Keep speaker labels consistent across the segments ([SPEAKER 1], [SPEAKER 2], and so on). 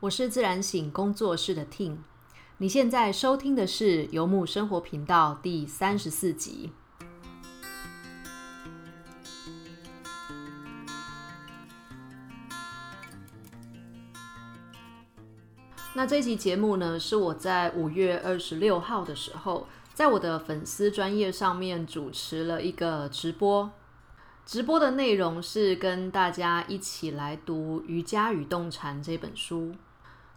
[SPEAKER 1] 我是自然醒工作室的 Tin 你现在收听的是游牧生活频道第三十四集。那这期节目呢，是我在五月二十六号的时候，在我的粉丝专业上面主持了一个直播。直播的内容是跟大家一起来读《瑜伽与动禅》这本书。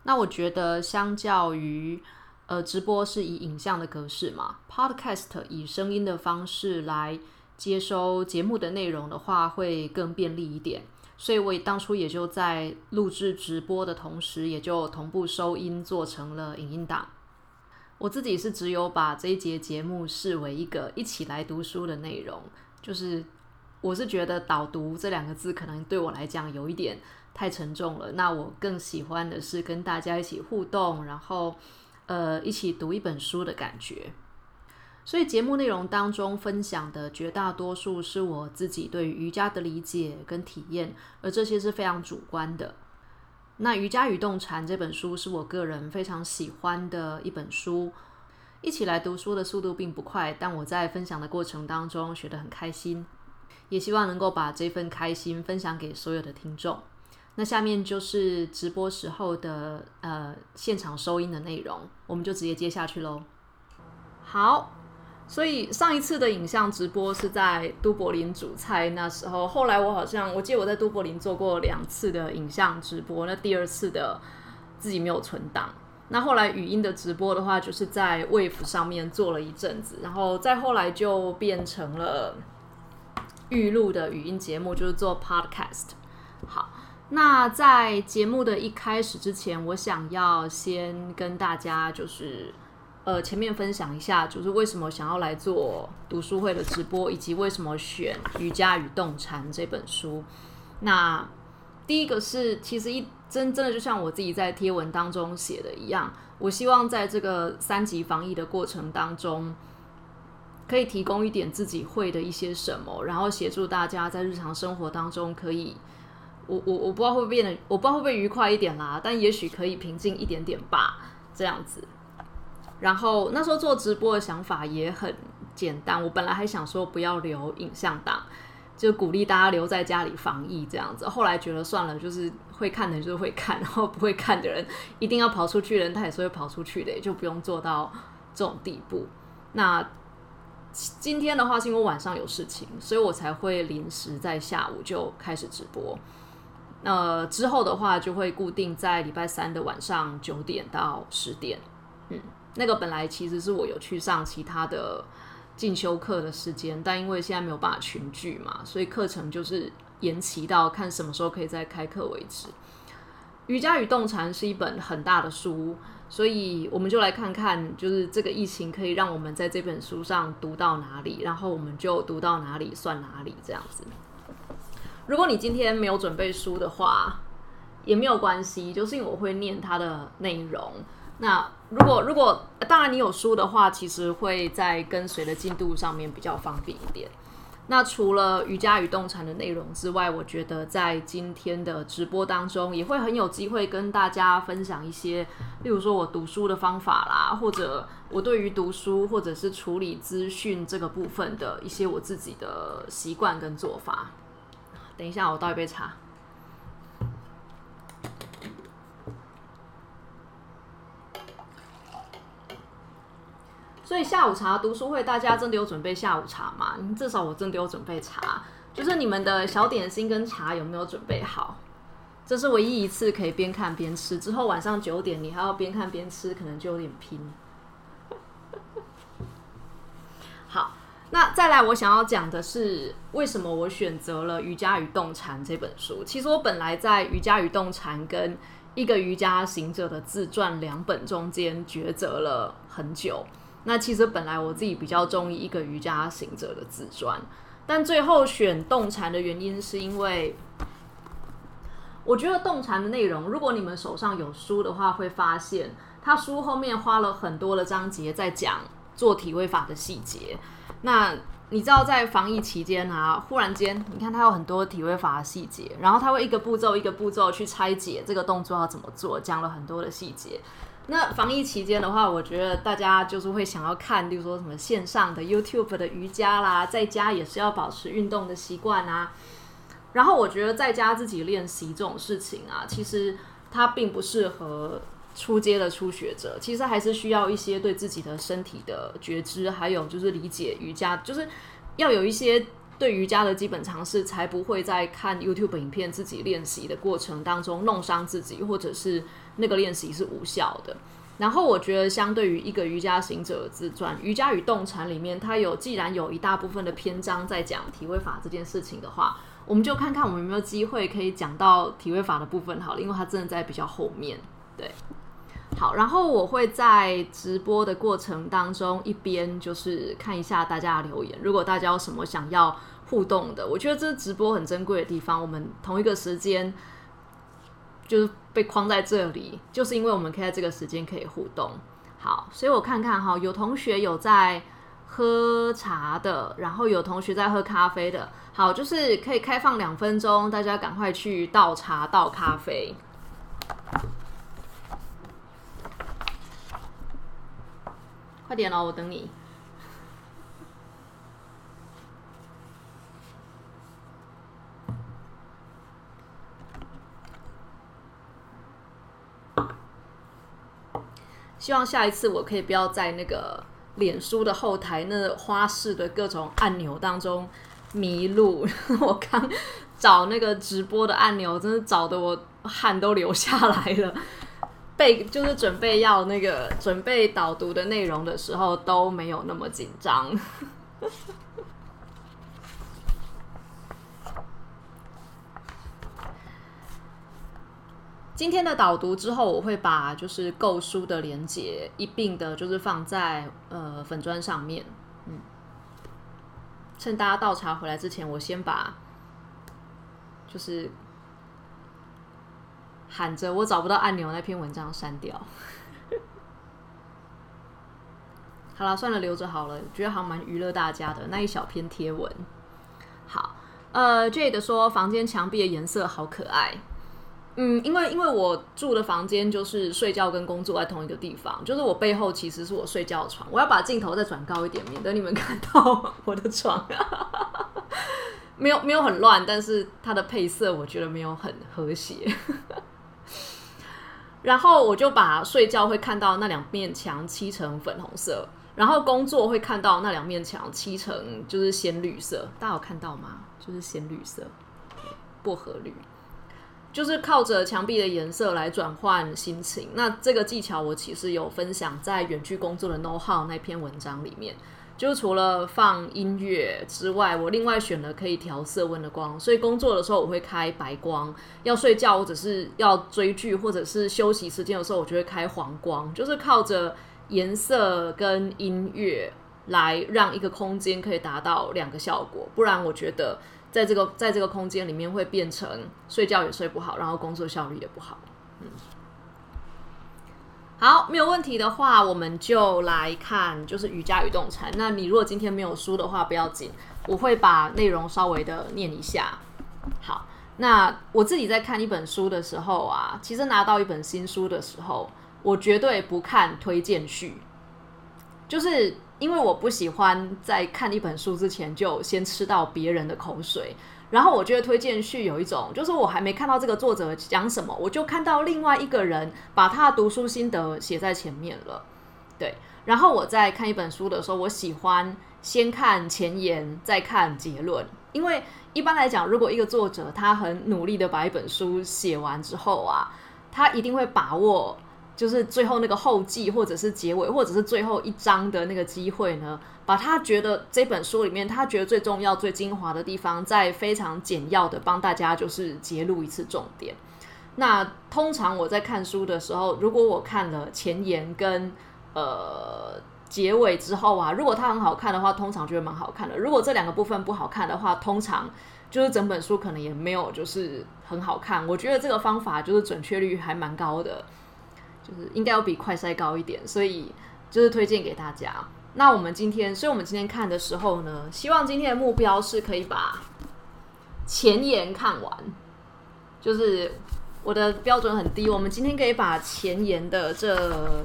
[SPEAKER 1] 那我觉得，相较于呃直播是以影像的格式嘛，Podcast 以声音的方式来接收节目的内容的话，会更便利一点。所以我当初也就在录制直播的同时，也就同步收音做成了影音档。我自己是只有把这一节节目视为一个一起来读书的内容，就是我是觉得导读这两个字可能对我来讲有一点。太沉重了。那我更喜欢的是跟大家一起互动，然后呃一起读一本书的感觉。所以节目内容当中分享的绝大多数是我自己对瑜伽的理解跟体验，而这些是非常主观的。那《瑜伽与动禅》这本书是我个人非常喜欢的一本书。一起来读书的速度并不快，但我在分享的过程当中学得很开心，也希望能够把这份开心分享给所有的听众。那下面就是直播时候的呃现场收音的内容，我们就直接接下去喽。好，所以上一次的影像直播是在都柏林煮菜那时候，后来我好像我记得我在都柏林做过两次的影像直播，那第二次的自己没有存档。那后来语音的直播的话，就是在 Wave 上面做了一阵子，然后再后来就变成了预录的语音节目，就是做 Podcast。好。那在节目的一开始之前，我想要先跟大家就是，呃，前面分享一下，就是为什么想要来做读书会的直播，以及为什么选《瑜伽与动禅》这本书。那第一个是，其实一真真的就像我自己在贴文当中写的一样，我希望在这个三级防疫的过程当中，可以提供一点自己会的一些什么，然后协助大家在日常生活当中可以。我我我不知道会不会变得，我不知道会不会愉快一点啦，但也许可以平静一点点吧，这样子。然后那时候做直播的想法也很简单，我本来还想说不要留影像档，就鼓励大家留在家里防疫这样子。后来觉得算了，就是会看的人就会看，然后不会看的人一定要跑出去的人，他也是会跑出去的，就不用做到这种地步。那今天的话是因为晚上有事情，所以我才会临时在下午就开始直播。那之后的话，就会固定在礼拜三的晚上九点到十点。嗯，那个本来其实是我有去上其他的进修课的时间，但因为现在没有办法群聚嘛，所以课程就是延期到看什么时候可以再开课为止。瑜伽与动禅是一本很大的书，所以我们就来看看，就是这个疫情可以让我们在这本书上读到哪里，然后我们就读到哪里算哪里，这样子。如果你今天没有准备书的话，也没有关系，就是因为我会念它的内容。那如果如果当然你有书的话，其实会在跟随的进度上面比较方便一点。那除了瑜伽与动产的内容之外，我觉得在今天的直播当中，也会很有机会跟大家分享一些，例如说我读书的方法啦，或者我对于读书或者是处理资讯这个部分的一些我自己的习惯跟做法。等一下，我倒一杯茶。所以下午茶读书会，大家真的有准备下午茶吗？至少我真的有准备茶，就是你们的小点心跟茶有没有准备好？这是唯一一次可以边看边吃。之后晚上九点你还要边看边吃，可能就有点拼。好。那再来，我想要讲的是为什么我选择了《瑜伽与动禅》这本书。其实我本来在《瑜伽与动禅》跟一个瑜伽行者的自传两本中间抉择了很久。那其实本来我自己比较中意一个瑜伽行者的自传，但最后选动禅的原因是因为我觉得动禅的内容，如果你们手上有书的话，会发现他书后面花了很多的章节在讲做体位法的细节。那你知道在防疫期间啊，忽然间你看它有很多体位法的细节，然后它会一个步骤一个步骤去拆解这个动作要怎么做，讲了很多的细节。那防疫期间的话，我觉得大家就是会想要看，例如说什么线上的 YouTube 的瑜伽啦，在家也是要保持运动的习惯啊。然后我觉得在家自己练习这种事情啊，其实它并不适合初阶的初学者，其实还是需要一些对自己的身体的觉知，还有就是理解瑜伽，就是要有一些对瑜伽的基本常识，才不会在看 YouTube 影片自己练习的过程当中弄伤自己，或者是那个练习是无效的。然后我觉得，相对于一个瑜伽行者自传《瑜伽与动禅》里面，它有既然有一大部分的篇章在讲体位法这件事情的话。我们就看看我们有没有机会可以讲到体位法的部分好了，因为它真的在比较后面。对，好，然后我会在直播的过程当中一边就是看一下大家的留言，如果大家有什么想要互动的，我觉得这是直播很珍贵的地方。我们同一个时间就是被框在这里，就是因为我们可以在这个时间可以互动。好，所以我看看哈，有同学有在喝茶的，然后有同学在喝咖啡的。好，就是可以开放两分钟，大家赶快去倒茶倒咖啡。快点哦，我等你。希望下一次我可以不要在那个脸书的后台那花式的各种按钮当中。迷路，我刚找那个直播的按钮，真的找的我汗都流下来了。备就是准备要那个准备导读的内容的时候，都没有那么紧张。今天的导读之后，我会把就是购书的连接一并的，就是放在呃粉砖上面。嗯趁大家倒茶回来之前，我先把就是喊着我找不到按钮那篇文章删掉。好了，算了，留着好了，觉得还蛮娱乐大家的那一小篇贴文。好，呃，Jade 说房间墙壁的颜色好可爱。嗯，因为因为我住的房间就是睡觉跟工作在同一个地方，就是我背后其实是我睡觉的床。我要把镜头再转高一点，免得你们看到我的床。没有没有很乱，但是它的配色我觉得没有很和谐。然后我就把睡觉会看到那两面墙漆成粉红色，然后工作会看到那两面墙漆成就是鲜绿色。大家有看到吗？就是鲜绿色，薄荷绿。就是靠着墙壁的颜色来转换心情。那这个技巧我其实有分享在远距工作的 know how 那篇文章里面。就除了放音乐之外，我另外选了可以调色温的光。所以工作的时候我会开白光，要睡觉或者是要追剧或者是休息时间的时候，我就会开黄光。就是靠着颜色跟音乐来让一个空间可以达到两个效果。不然我觉得。在这个在这个空间里面，会变成睡觉也睡不好，然后工作效率也不好。嗯，好，没有问题的话，我们就来看就是瑜伽与动禅。那你如果今天没有书的话，不要紧，我会把内容稍微的念一下。好，那我自己在看一本书的时候啊，其实拿到一本新书的时候，我绝对不看推荐序，就是。因为我不喜欢在看一本书之前就先吃到别人的口水，然后我觉得推荐序有一种，就是我还没看到这个作者讲什么，我就看到另外一个人把他的读书心得写在前面了。对，然后我在看一本书的时候，我喜欢先看前言，再看结论，因为一般来讲，如果一个作者他很努力的把一本书写完之后啊，他一定会把握。就是最后那个后记，或者是结尾，或者是最后一章的那个机会呢，把他觉得这本书里面他觉得最重要、最精华的地方，在非常简要的帮大家就是揭露一次重点。那通常我在看书的时候，如果我看了前言跟呃结尾之后啊，如果它很好看的话，通常就会蛮好看的。如果这两个部分不好看的话，通常就是整本书可能也没有就是很好看。我觉得这个方法就是准确率还蛮高的。就是应该要比快筛高一点，所以就是推荐给大家。那我们今天，所以我们今天看的时候呢，希望今天的目标是可以把前言看完，就是我的标准很低，我们今天可以把前言的这，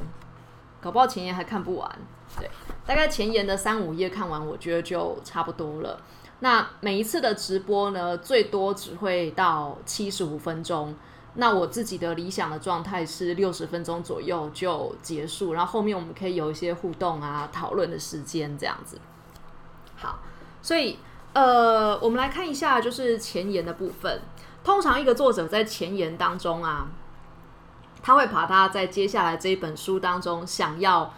[SPEAKER 1] 搞不好前言还看不完，对，大概前言的三五页看完，我觉得就差不多了。那每一次的直播呢，最多只会到七十五分钟。那我自己的理想的状态是六十分钟左右就结束，然后后面我们可以有一些互动啊、讨论的时间这样子。好，所以呃，我们来看一下就是前言的部分。通常一个作者在前言当中啊，他会把他在接下来这一本书当中想要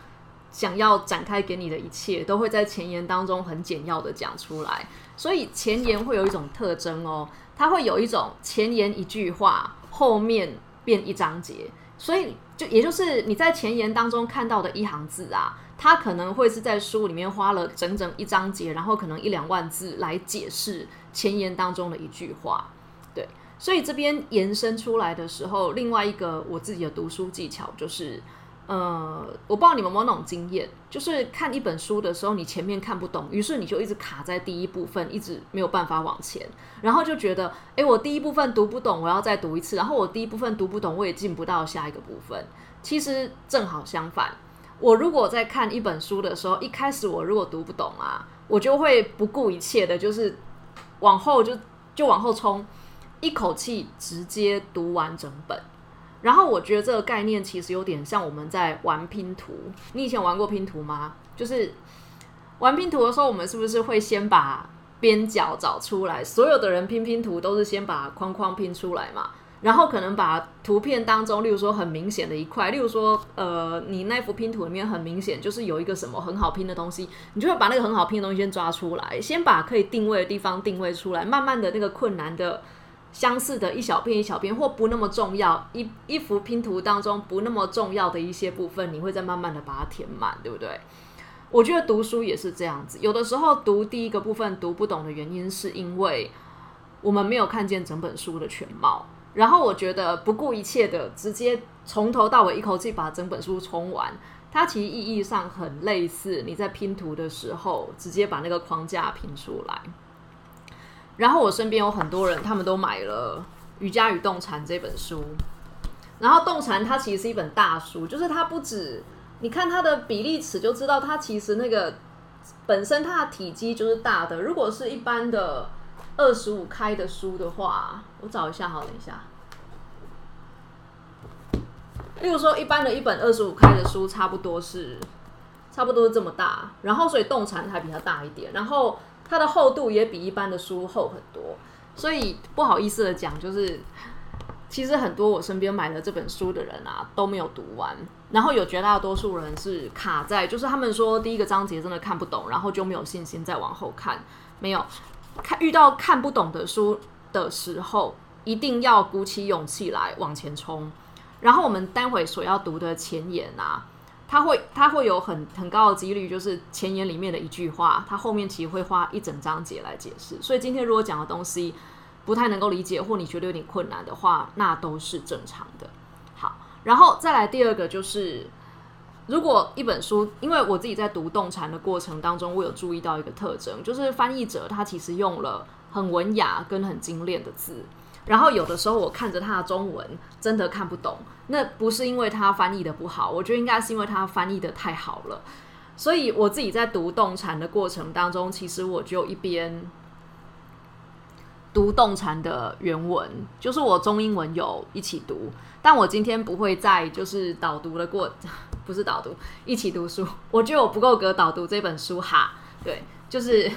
[SPEAKER 1] 想要展开给你的一切，都会在前言当中很简要的讲出来。所以前言会有一种特征哦，它会有一种前言一句话，后面变一章节，所以就也就是你在前言当中看到的一行字啊，它可能会是在书里面花了整整一章节，然后可能一两万字来解释前言当中的一句话。对，所以这边延伸出来的时候，另外一个我自己的读书技巧就是。呃，我不知道你们有没有那种经验，就是看一本书的时候，你前面看不懂，于是你就一直卡在第一部分，一直没有办法往前，然后就觉得，哎，我第一部分读不懂，我要再读一次，然后我第一部分读不懂，我也进不到下一个部分。其实正好相反，我如果在看一本书的时候，一开始我如果读不懂啊，我就会不顾一切的，就是往后就就往后冲，一口气直接读完整本。然后我觉得这个概念其实有点像我们在玩拼图。你以前玩过拼图吗？就是玩拼图的时候，我们是不是会先把边角找出来？所有的人拼拼图都是先把框框拼出来嘛，然后可能把图片当中，例如说很明显的一块，例如说呃，你那幅拼图里面很明显就是有一个什么很好拼的东西，你就会把那个很好拼的东西先抓出来，先把可以定位的地方定位出来，慢慢的那个困难的。相似的一小片一小片，或不那么重要一一幅拼图当中不那么重要的一些部分，你会再慢慢的把它填满，对不对？我觉得读书也是这样子，有的时候读第一个部分读不懂的原因，是因为我们没有看见整本书的全貌。然后我觉得不顾一切的直接从头到尾一口气把整本书冲完，它其实意义上很类似你在拼图的时候直接把那个框架拼出来。然后我身边有很多人，他们都买了《瑜伽与动禅》这本书。然后动禅它其实是一本大书，就是它不止你看它的比例尺就知道，它其实那个本身它的体积就是大的。如果是一般的二十五开的书的话，我找一下，好，等一下。例如说，一般的一本二十五开的书，差不多是差不多是这么大。然后，所以动禅还比它大一点。然后。它的厚度也比一般的书厚很多，所以不好意思的讲，就是其实很多我身边买了这本书的人啊都没有读完，然后有绝大多数人是卡在，就是他们说第一个章节真的看不懂，然后就没有信心再往后看。没有看遇到看不懂的书的时候，一定要鼓起勇气来往前冲。然后我们待会所要读的前言啊。它会，它会有很很高的几率，就是前言里面的一句话，它后面其实会花一整章节来解释。所以今天如果讲的东西不太能够理解，或你觉得有点困难的话，那都是正常的。好，然后再来第二个就是，如果一本书，因为我自己在读动禅的过程当中，我有注意到一个特征，就是翻译者他其实用了很文雅跟很精炼的字。然后有的时候我看着他的中文真的看不懂，那不是因为他翻译的不好，我觉得应该是因为他翻译的太好了。所以我自己在读动禅的过程当中，其实我就一边读动禅的原文，就是我中英文有一起读，但我今天不会在就是导读的过，不是导读，一起读书，我觉得我不够格导读这本书哈，对，就是。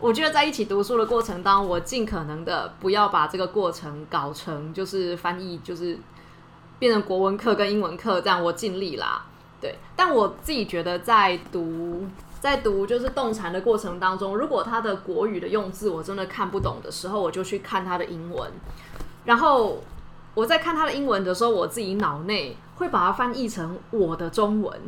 [SPEAKER 1] 我觉得在一起读书的过程当中，我尽可能的不要把这个过程搞成就是翻译，就是变成国文课跟英文课这样。我尽力啦，对。但我自己觉得在读在读就是动产的过程当中，如果他的国语的用字我真的看不懂的时候，我就去看他的英文。然后我在看他的英文的时候，我自己脑内会把它翻译成我的中文。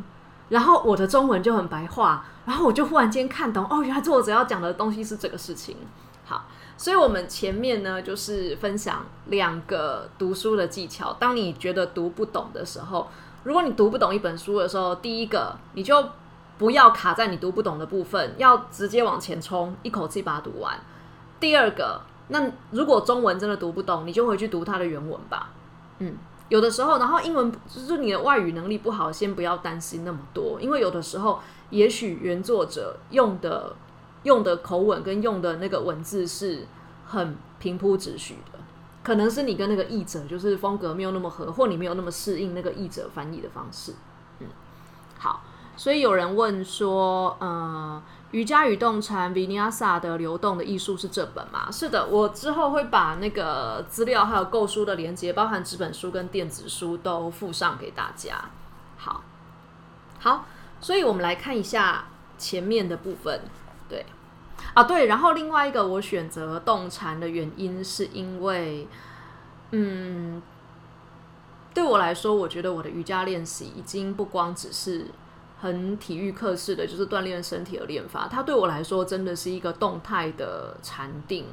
[SPEAKER 1] 然后我的中文就很白话，然后我就忽然间看懂哦，原来作者要讲的东西是这个事情。好，所以我们前面呢就是分享两个读书的技巧。当你觉得读不懂的时候，如果你读不懂一本书的时候，第一个你就不要卡在你读不懂的部分，要直接往前冲，一口气把它读完。第二个，那如果中文真的读不懂，你就回去读它的原文吧。嗯，有的时候，然后英文就是你的外语能力不好，先不要担心那么多，因为有的时候，也许原作者用的用的口吻跟用的那个文字是很平铺直叙的，可能是你跟那个译者就是风格没有那么合，或你没有那么适应那个译者翻译的方式。嗯，好。所以有人问说，呃，瑜伽与动禅 Vinyasa 的流动的艺术是这本吗？是的，我之后会把那个资料还有购书的链接，包含纸本书跟电子书都附上给大家。好，好，所以我们来看一下前面的部分。对，啊，对，然后另外一个我选择动禅的原因，是因为，嗯，对我来说，我觉得我的瑜伽练习已经不光只是。很体育课式的，就是锻炼身体的练法。它对我来说真的是一个动态的禅定。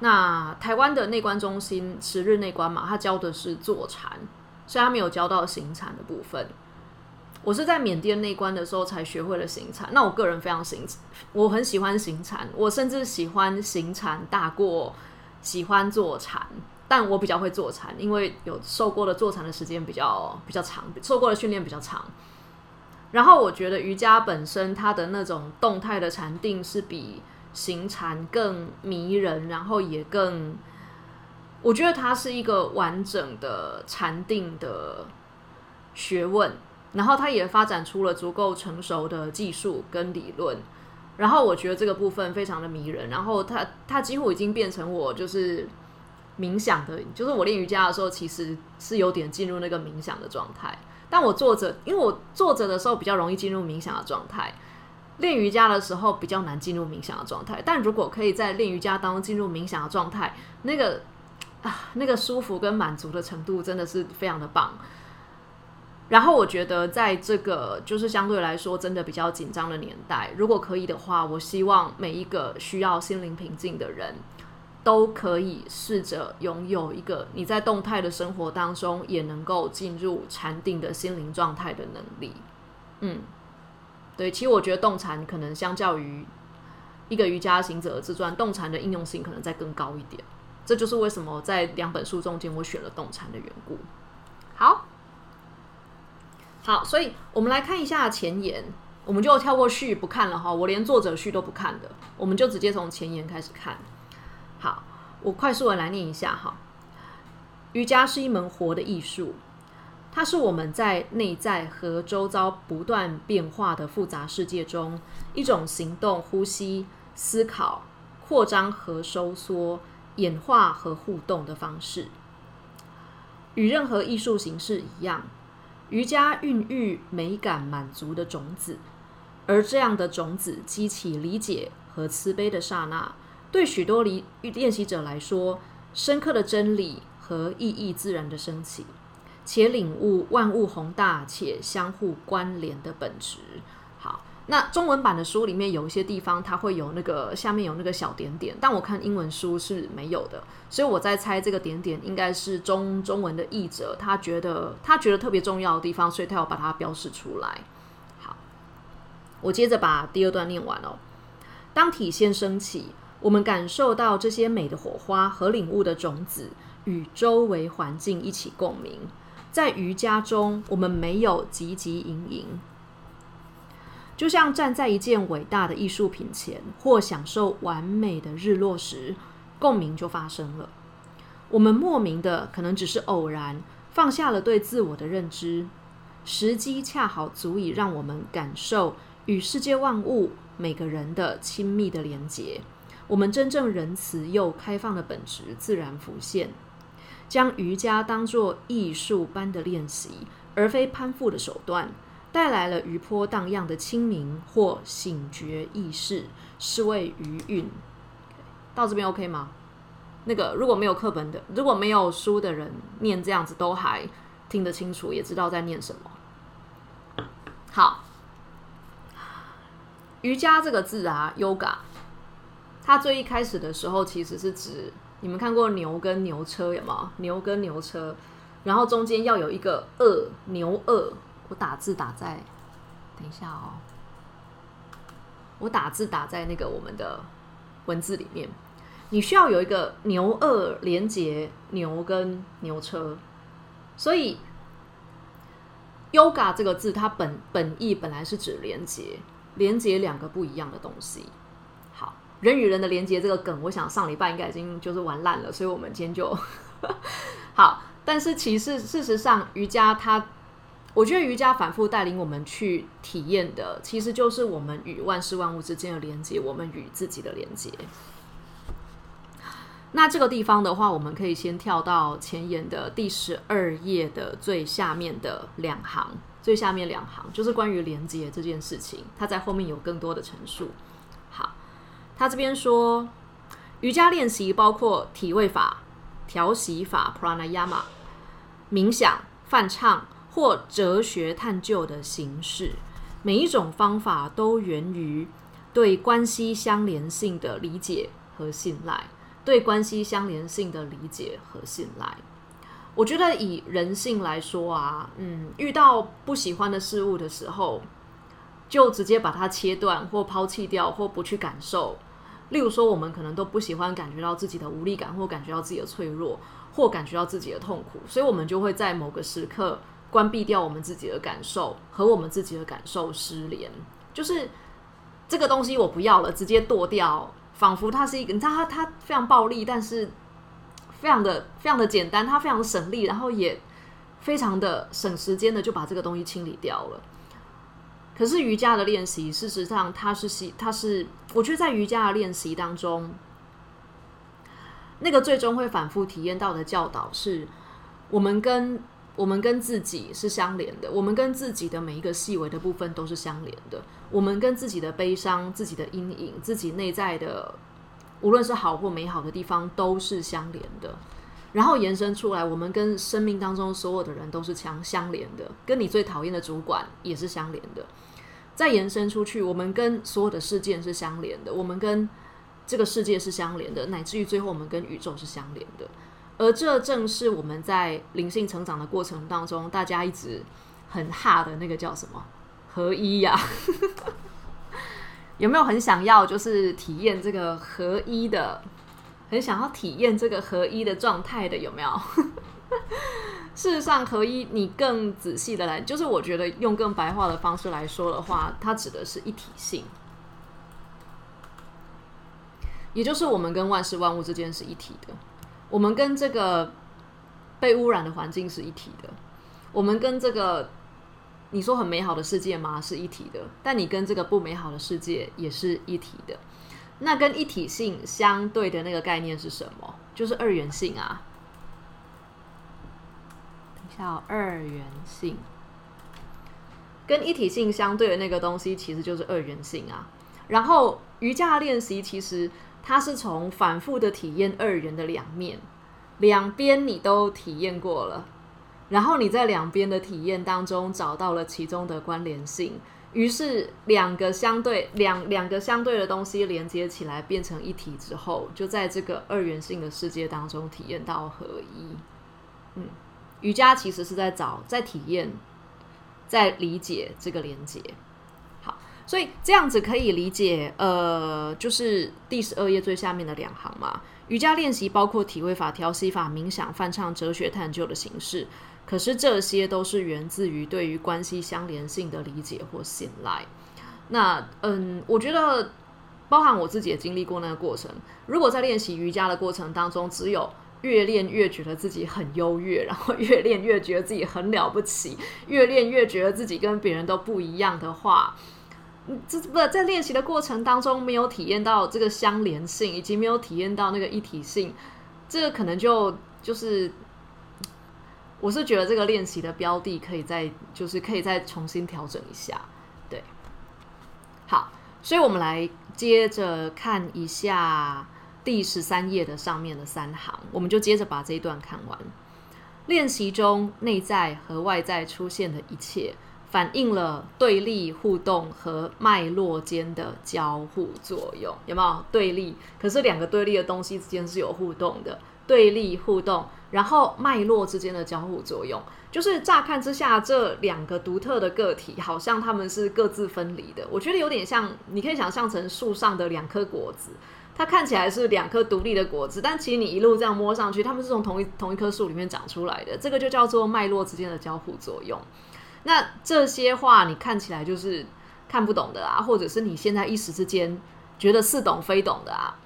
[SPEAKER 1] 那台湾的内观中心十日内观嘛，他教的是坐禅，所以他没有教到行禅的部分。我是在缅甸内观的时候才学会了行禅。那我个人非常行，我很喜欢行禅，我甚至喜欢行禅大过喜欢坐禅。但我比较会坐禅，因为有受过的坐禅的时间比较比较长，受过的训练比较长。然后我觉得瑜伽本身它的那种动态的禅定是比行禅更迷人，然后也更，我觉得它是一个完整的禅定的学问。然后它也发展出了足够成熟的技术跟理论。然后我觉得这个部分非常的迷人。然后它它几乎已经变成我就是冥想的，就是我练瑜伽的时候，其实是有点进入那个冥想的状态。但我坐着，因为我坐着的时候比较容易进入冥想的状态，练瑜伽的时候比较难进入冥想的状态。但如果可以在练瑜伽当中进入冥想的状态，那个啊，那个舒服跟满足的程度真的是非常的棒。然后我觉得，在这个就是相对来说真的比较紧张的年代，如果可以的话，我希望每一个需要心灵平静的人。都可以试着拥有一个你在动态的生活当中也能够进入禅定的心灵状态的能力。嗯，对，其实我觉得动禅可能相较于一个瑜伽行者的自传，动禅的应用性可能再更高一点。这就是为什么在两本书中间我选了动禅的缘故。好，好，所以我们来看一下前言，我们就跳过序不看了哈，我连作者序都不看的，我们就直接从前言开始看。好，我快速的来念一下哈。瑜伽是一门活的艺术，它是我们在内在和周遭不断变化的复杂世界中一种行动、呼吸、思考、扩张和收缩、演化和互动的方式。与任何艺术形式一样，瑜伽孕育美感满足的种子，而这样的种子激起理解和慈悲的刹那。对许多离练习者来说，深刻的真理和意义自然的升起，且领悟万物宏大且相互关联的本质。好，那中文版的书里面有一些地方，它会有那个下面有那个小点点，但我看英文书是没有的，所以我在猜这个点点应该是中中文的译者他觉得他觉得特别重要的地方，所以他要把它标示出来。好，我接着把第二段念完哦。当体现升起。我们感受到这些美的火花和领悟的种子与周围环境一起共鸣。在瑜伽中，我们没有汲汲营营，就像站在一件伟大的艺术品前，或享受完美的日落时，共鸣就发生了。我们莫名的，可能只是偶然，放下了对自我的认知，时机恰好足以让我们感受与世界万物、每个人的亲密的连结。我们真正仁慈又开放的本质自然浮现，将瑜伽当作艺术般的练习，而非攀附的手段，带来了余波荡漾的清明或醒觉意识，是为余韵。到这边 OK 吗？那个如果没有课本的，如果没有书的人念这样子，都还听得清楚，也知道在念什么。好，瑜伽这个字啊，Yoga。它最一开始的时候，其实是指你们看过牛跟牛车有吗？牛跟牛车，然后中间要有一个二牛二，我打字打在，等一下哦，我打字打在那个我们的文字里面。你需要有一个牛二连接牛跟牛车，所以 yoga 这个字它本本意本来是指连接，连接两个不一样的东西。人与人的连接这个梗，我想上礼拜应该已经就是玩烂了，所以我们今天就 好。但是其实事实上，瑜伽它，我觉得瑜伽反复带领我们去体验的，其实就是我们与万事万物之间的连接，我们与自己的连接。那这个地方的话，我们可以先跳到前言的第十二页的最下面的两行，最下面两行就是关于连接这件事情，它在后面有更多的陈述。好，他这边说，瑜伽练习包括体位法、调息法 （pranayama）、冥想、泛唱或哲学探究的形式，每一种方法都源于对关系相连性的理解和信赖。对关系相连性的理解和信赖，我觉得以人性来说啊，嗯，遇到不喜欢的事物的时候，就直接把它切断或抛弃掉，或不去感受。例如说，我们可能都不喜欢感觉到自己的无力感，或感觉到自己的脆弱，或感觉到自己的痛苦，所以我们就会在某个时刻关闭掉我们自己的感受，和我们自己的感受失联，就是这个东西我不要了，直接剁掉。仿佛它是一个，你知道，它它非常暴力，但是非常的非常的简单，它非常省力，然后也非常的省时间的就把这个东西清理掉了。可是瑜伽的练习，事实上它是习，它是我觉得在瑜伽的练习当中，那个最终会反复体验到的教导是，我们跟。我们跟自己是相连的，我们跟自己的每一个细微的部分都是相连的。我们跟自己的悲伤、自己的阴影、自己内在的，无论是好或美好的地方，都是相连的。然后延伸出来，我们跟生命当中所有的人都是相相连的，跟你最讨厌的主管也是相连的。再延伸出去，我们跟所有的事件是相连的，我们跟这个世界是相连的，乃至于最后我们跟宇宙是相连的。而这正是我们在灵性成长的过程当中，大家一直很哈的那个叫什么合一呀？有没有很想要就是体验这个合一的，很想要体验这个合一的状态的？有没有？事实上，合一你更仔细的来，就是我觉得用更白话的方式来说的话，它指的是一体性，也就是我们跟万事万物之间是一体的。我们跟这个被污染的环境是一体的，我们跟这个你说很美好的世界吗？是一体的，但你跟这个不美好的世界也是一体的。那跟一体性相对的那个概念是什么？就是二元性啊。叫，二元性跟一体性相对的那个东西，其实就是二元性啊。然后瑜伽练习其实。它是从反复的体验二元的两面，两边你都体验过了，然后你在两边的体验当中找到了其中的关联性，于是两个相对两两个相对的东西连接起来变成一体之后，就在这个二元性的世界当中体验到合一。嗯，瑜伽其实是在找、在体验、在理解这个连接。好所以这样子可以理解，呃，就是第十二页最下面的两行嘛。瑜伽练习包括体位法、调息法、冥想、翻唱、哲学探究的形式，可是这些都是源自于对于关系相连性的理解或信赖。那，嗯，我觉得包含我自己也经历过那个过程。如果在练习瑜伽的过程当中，只有越练越觉得自己很优越，然后越练越觉得自己很了不起，越练越觉得自己跟别人都不一样的话，这不在练习的过程当中没有体验到这个相连性，以及没有体验到那个一体性，这个可能就就是，我是觉得这个练习的标的可以再就是可以再重新调整一下，对，好，所以我们来接着看一下第十三页的上面的三行，我们就接着把这一段看完。练习中内在和外在出现的一切。反映了对立互动和脉络间的交互作用，有没有对立？可是两个对立的东西之间是有互动的，对立互动，然后脉络之间的交互作用。就是乍看之下，这两个独特的个体好像他们是各自分离的。我觉得有点像，你可以想象成树上的两颗果子，它看起来是两颗独立的果子，但其实你一路这样摸上去，它们是从同一同一棵树里面长出来的。这个就叫做脉络之间的交互作用。那这些话你看起来就是看不懂的啊，或者是你现在一时之间觉得似懂非懂的啊。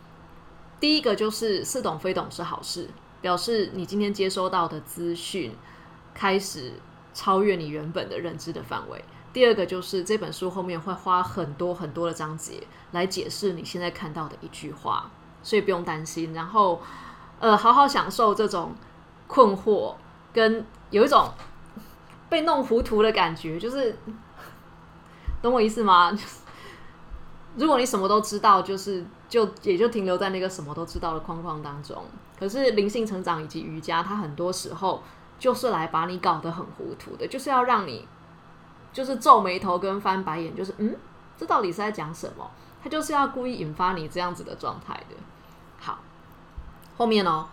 [SPEAKER 1] 第一个就是似懂非懂是好事，表示你今天接收到的资讯。开始超越你原本的认知的范围。第二个就是这本书后面会花很多很多的章节来解释你现在看到的一句话，所以不用担心。然后，呃，好好享受这种困惑跟有一种被弄糊涂的感觉，就是懂我意思吗？如果你什么都知道，就是就也就停留在那个什么都知道的框框当中。可是灵性成长以及瑜伽，它很多时候。就是来把你搞得很糊涂的，就是要让你就是皱眉头跟翻白眼，就是嗯，这到底是在讲什么？他就是要故意引发你这样子的状态的。好，后面哦，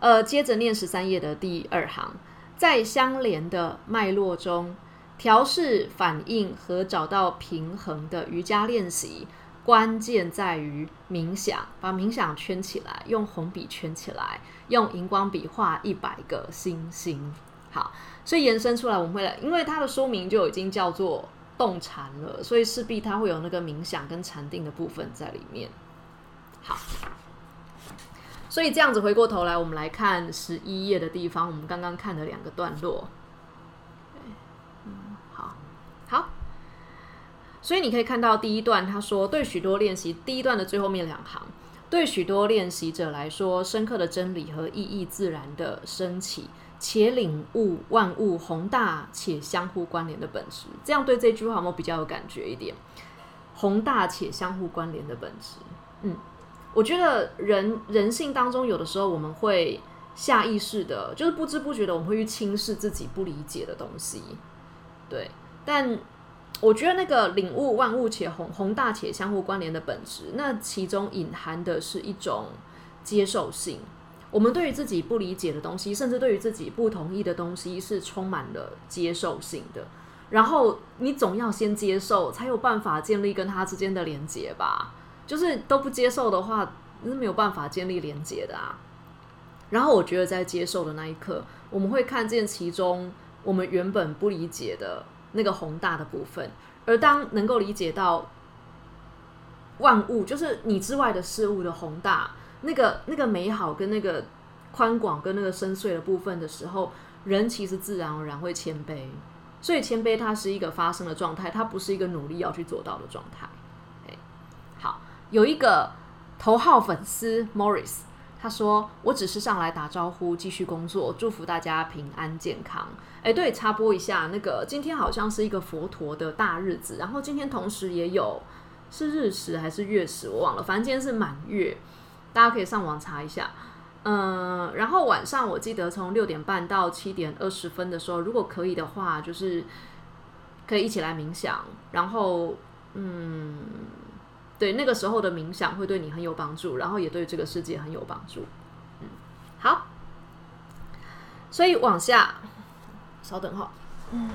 [SPEAKER 1] 呃，接着念十三页的第二行，在相连的脉络中调试反应和找到平衡的瑜伽练习。关键在于冥想，把冥想圈起来，用红笔圈起来，用荧光笔画一百个星星。好，所以延伸出来，我们会来，因为它的说明就已经叫做动禅了，所以势必它会有那个冥想跟禅定的部分在里面。好，所以这样子回过头来，我们来看十一页的地方，我们刚刚看的两个段落。嗯，好，好。所以你可以看到第一段，他说对许多练习，第一段的最后面两行，对许多练习者来说，深刻的真理和意义自然的升起，且领悟万物宏大且相互关联的本质。这样对这句话有没有比较有感觉一点？宏大且相互关联的本质。嗯，我觉得人人性当中有的时候我们会下意识的，就是不知不觉的，我们会去轻视自己不理解的东西。对，但。我觉得那个领悟万物且宏宏大且相互关联的本质，那其中隐含的是一种接受性。我们对于自己不理解的东西，甚至对于自己不同意的东西，是充满了接受性的。然后你总要先接受，才有办法建立跟他之间的连接吧。就是都不接受的话，是没有办法建立连接的啊。然后我觉得在接受的那一刻，我们会看见其中我们原本不理解的。那个宏大的部分，而当能够理解到万物就是你之外的事物的宏大，那个那个美好跟那个宽广跟那个深邃的部分的时候，人其实自然而然会谦卑。所以谦卑它是一个发生的状态，它不是一个努力要去做到的状态。好，有一个头号粉丝 Morris。他说：“我只是上来打招呼，继续工作，祝福大家平安健康。”哎，对，插播一下，那个今天好像是一个佛陀的大日子，然后今天同时也有是日食还是月食，我忘了，反正今天是满月，大家可以上网查一下。嗯，然后晚上我记得从六点半到七点二十分的时候，如果可以的话，就是可以一起来冥想，然后嗯。对，那个时候的冥想会对你很有帮助，然后也对这个世界很有帮助。嗯，好，所以往下，稍等哈。嗯，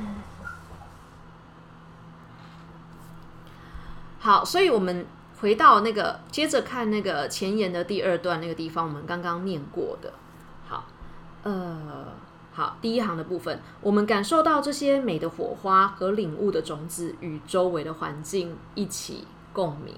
[SPEAKER 1] 好，所以我们回到那个，接着看那个前言的第二段那个地方，我们刚刚念过的。好，呃，好，第一行的部分，我们感受到这些美的火花和领悟的种子与周围的环境一起。共鸣，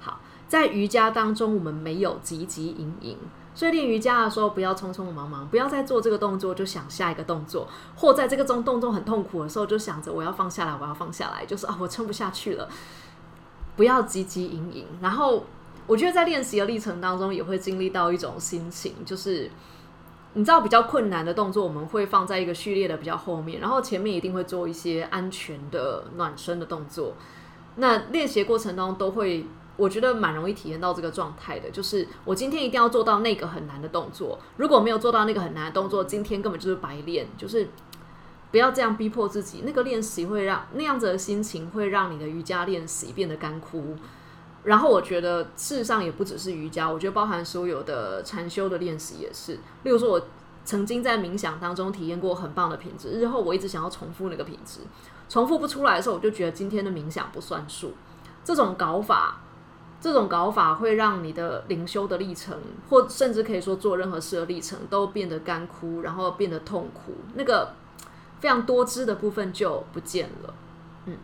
[SPEAKER 1] 好，在瑜伽当中，我们没有急急营营，所以练瑜伽的时候不要匆匆忙忙，不要在做这个动作就想下一个动作，或在这个中动作很痛苦的时候就想着我要放下来，我要放下来，就是啊，我撑不下去了，不要急急营营。然后我觉得在练习的历程当中，也会经历到一种心情，就是你知道比较困难的动作，我们会放在一个序列的比较后面，然后前面一定会做一些安全的暖身的动作。那练习过程当中都会，我觉得蛮容易体验到这个状态的，就是我今天一定要做到那个很难的动作，如果没有做到那个很难的动作，今天根本就是白练，就是不要这样逼迫自己。那个练习会让那样子的心情会让你的瑜伽练习变得干枯，然后我觉得事实上也不只是瑜伽，我觉得包含所有的禅修的练习也是。例如说，我曾经在冥想当中体验过很棒的品质，日后我一直想要重复那个品质，重复不出来的时候，我就觉得今天的冥想不算数。这种搞法，这种搞法会让你的灵修的历程，或甚至可以说做任何事的历程，都变得干枯，然后变得痛苦。那个非常多汁的部分就不见了。嗯，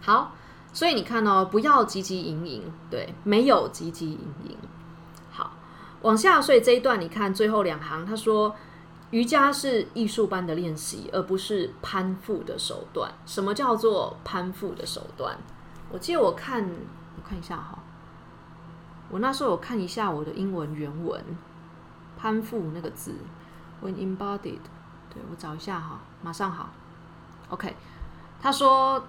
[SPEAKER 1] 好。所以你看哦，不要汲汲营营，对，没有汲汲营营。好，往下，所以这一段你看最后两行，他说瑜伽是艺术般的练习，而不是攀附的手段。什么叫做攀附的手段？我记得我看，我看一下哈，我那时候我看一下我的英文原文，攀附那个字，when embodied，我找一下哈，马上好，OK，他说。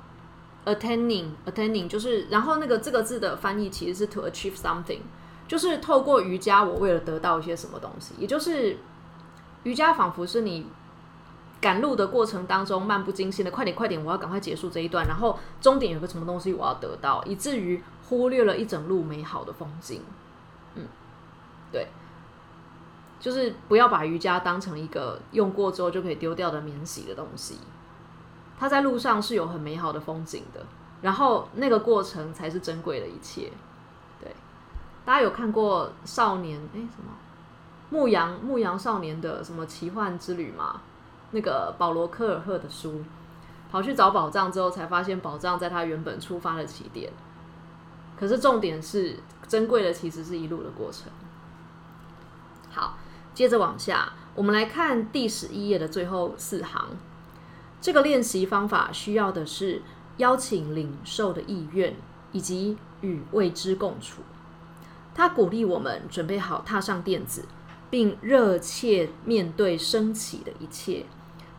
[SPEAKER 1] Attaining, attaining 就是，然后那个这个字的翻译其实是 to achieve something，就是透过瑜伽，我为了得到一些什么东西，也就是瑜伽仿佛是你赶路的过程当中漫不经心的，快点快点，我要赶快结束这一段，然后终点有个什么东西我要得到，以至于忽略了一整路美好的风景。嗯，对，就是不要把瑜伽当成一个用过之后就可以丢掉的免洗的东西。它在路上是有很美好的风景的，然后那个过程才是珍贵的一切。对，大家有看过少年哎什么牧羊牧羊少年的什么奇幻之旅吗？那个保罗科尔赫的书，跑去找宝藏之后，才发现宝藏在他原本出发的起点。可是重点是珍贵的其实是一路的过程。好，接着往下，我们来看第十一页的最后四行。这个练习方法需要的是邀请领受的意愿，以及与未知共处。他鼓励我们准备好踏上垫子，并热切面对升起的一切。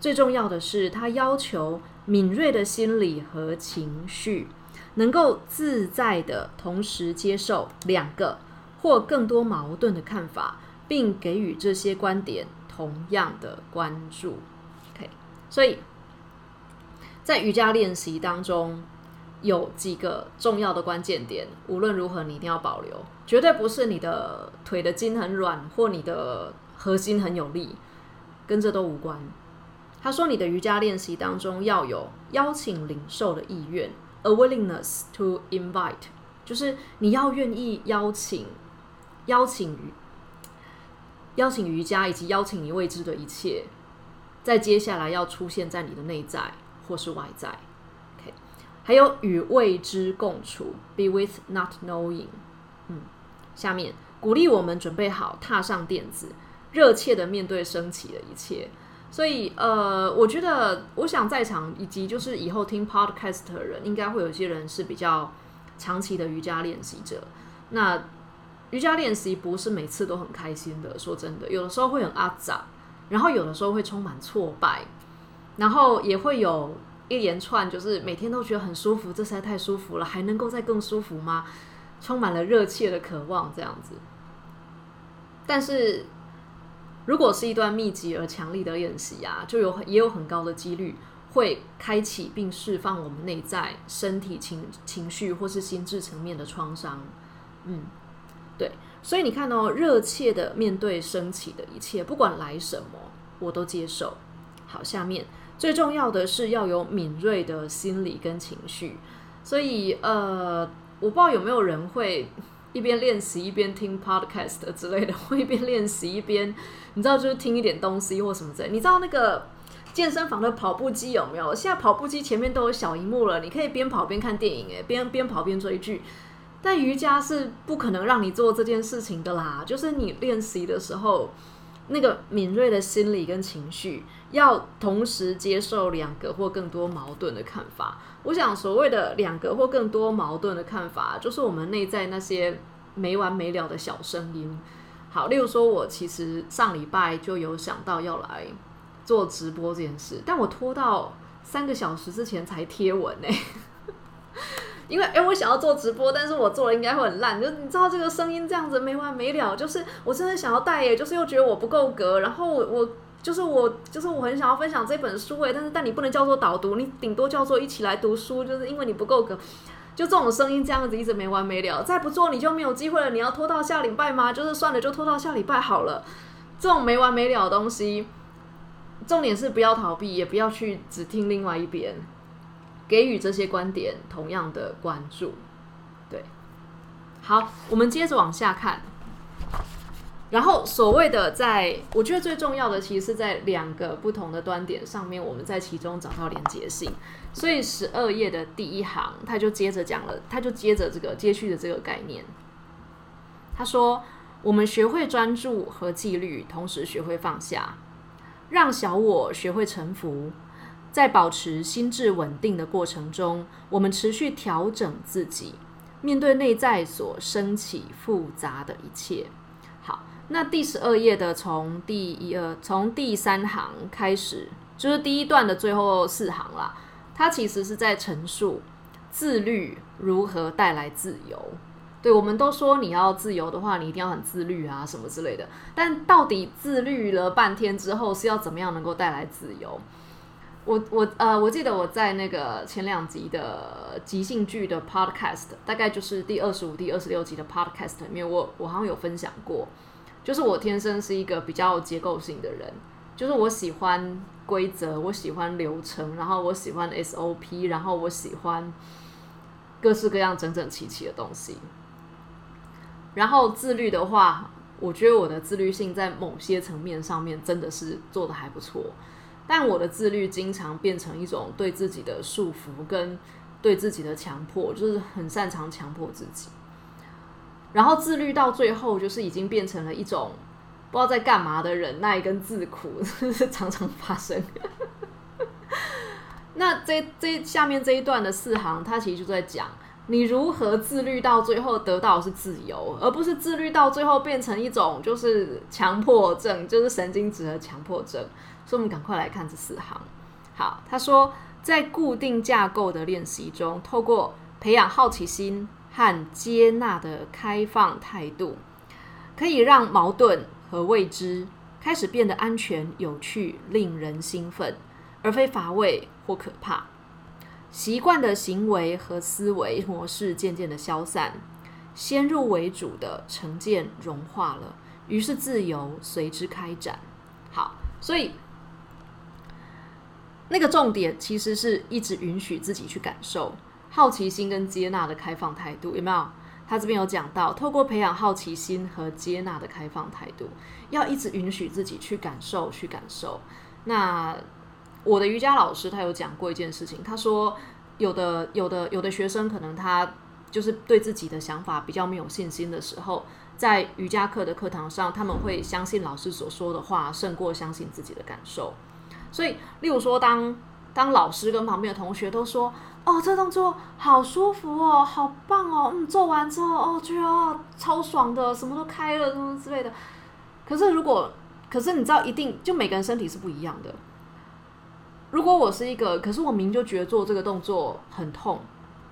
[SPEAKER 1] 最重要的是，他要求敏锐的心理和情绪能够自在的同时接受两个或更多矛盾的看法，并给予这些观点同样的关注。OK，所以。在瑜伽练习当中，有几个重要的关键点，无论如何你一定要保留，绝对不是你的腿的筋很软或你的核心很有力，跟这都无关。他说，你的瑜伽练习当中要有邀请领受的意愿，a willingness to invite，就是你要愿意邀请、邀请、邀请瑜伽以及邀请你未知的一切，在接下来要出现在你的内在。或是外在，OK，还有与未知共处，be with not knowing。嗯，下面鼓励我们准备好踏上垫子，热切的面对升起的一切。所以，呃，我觉得，我想在场以及就是以后听 Podcast 的人，应该会有一些人是比较长期的瑜伽练习者。那瑜伽练习不是每次都很开心的，说真的，有的时候会很阿杂，然后有的时候会充满挫败。然后也会有一连串，就是每天都觉得很舒服，这实在太舒服了，还能够再更舒服吗？充满了热切的渴望，这样子。但是，如果是一段密集而强力的练习啊，就有也有很高的几率会开启并释放我们内在身体情情绪或是心智层面的创伤。嗯，对。所以你看哦，热切的面对升起的一切，不管来什么，我都接受。好，下面。最重要的是要有敏锐的心理跟情绪，所以呃，我不知道有没有人会 一边练习一边听 podcast 之类的，或一边练习一边，你知道就是听一点东西或什么之类。你知道那个健身房的跑步机有没有？现在跑步机前面都有小荧幕了，你可以边跑边看电影，诶，边边跑边追剧。但瑜伽是不可能让你做这件事情的啦，就是你练习的时候。那个敏锐的心理跟情绪，要同时接受两个或更多矛盾的看法。我想，所谓的两个或更多矛盾的看法，就是我们内在那些没完没了的小声音。好，例如说，我其实上礼拜就有想到要来做直播这件事，但我拖到三个小时之前才贴文呢。因为哎，我想要做直播，但是我做了应该会很烂。就你知道这个声音这样子没完没了，就是我真的想要带耶，就是又觉得我不够格。然后我我就是我就是我很想要分享这本书诶，但是但你不能叫做导读，你顶多叫做一起来读书，就是因为你不够格。就这种声音这样子一直没完没了，再不做你就没有机会了。你要拖到下礼拜吗？就是算了，就拖到下礼拜好了。这种没完没了的东西，重点是不要逃避，也不要去只听另外一边，给予这些观点同样的关注。对，好，我们接着往下看。然后，所谓的在，我觉得最重要的，其实是在两个不同的端点上面，我们在其中找到连接性。所以十二页的第一行，他就接着讲了，他就接着这个接续的这个概念。他说：“我们学会专注和纪律，同时学会放下，让小我学会臣服，在保持心智稳定的过程中，我们持续调整自己，面对内在所升起复杂的一切。”好那第十二页的从第一二从第三行开始，就是第一段的最后四行啦。它其实是在陈述自律如何带来自由。对，我们都说你要自由的话，你一定要很自律啊，什么之类的。但到底自律了半天之后，是要怎么样能够带来自由？我我呃，我记得我在那个前两集的即兴剧的 podcast，大概就是第二十五、第二十六集的 podcast 里面，我我好像有分享过。就是我天生是一个比较结构性的人，就是我喜欢规则，我喜欢流程，然后我喜欢 SOP，然后我喜欢各式各样整整齐齐的东西。然后自律的话，我觉得我的自律性在某些层面上面真的是做的还不错，但我的自律经常变成一种对自己的束缚跟对自己的强迫，就是很擅长强迫自己。然后自律到最后，就是已经变成了一种不知道在干嘛的忍耐跟自苦，常常发生。那这这下面这一段的四行，它其实就在讲你如何自律到最后得到是自由，而不是自律到最后变成一种就是强迫症，就是神经质的强迫症。所以，我们赶快来看这四行。好，他说，在固定架构的练习中，透过培养好奇心。和接纳的开放态度，可以让矛盾和未知开始变得安全、有趣、令人兴奋，而非乏味或可怕。习惯的行为和思维模式渐渐的消散，先入为主的成见融化了，于是自由随之开展。好，所以那个重点其实是一直允许自己去感受。好奇心跟接纳的开放态度有没有？他这边有讲到，透过培养好奇心和接纳的开放态度，要一直允许自己去感受，去感受。那我的瑜伽老师他有讲过一件事情，他说有的有的有的学生可能他就是对自己的想法比较没有信心的时候，在瑜伽课的课堂上，他们会相信老师所说的话，胜过相信自己的感受。所以，例如说，当当老师跟旁边的同学都说。哦，这动作好舒服哦，好棒哦，嗯，做完之后哦，觉得超爽的，什么都开了，什么之类的。可是如果，可是你知道，一定就每个人身体是不一样的。如果我是一个，可是我明就觉得做这个动作很痛，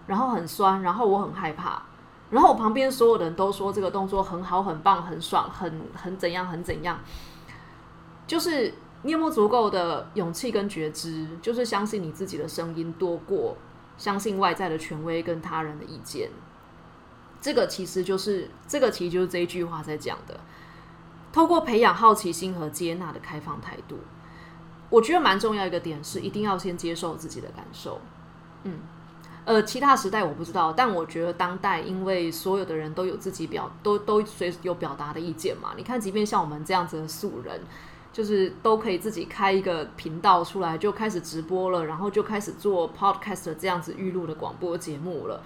[SPEAKER 1] 然后很酸，然后我很害怕，然后我旁边所有的人都说这个动作很好、很棒、很爽、很很怎样、很怎样，就是你有没有足够的勇气跟觉知，就是相信你自己的声音多过。相信外在的权威跟他人的意见，这个其实就是这个其实就是这一句话在讲的。透过培养好奇心和接纳的开放态度，我觉得蛮重要一个点是，一定要先接受自己的感受。嗯，呃，其他时代我不知道，但我觉得当代因为所有的人都有自己表都都随有表达的意见嘛。你看，即便像我们这样子的素人。就是都可以自己开一个频道出来，就开始直播了，然后就开始做 podcast 这样子预录的广播节目了。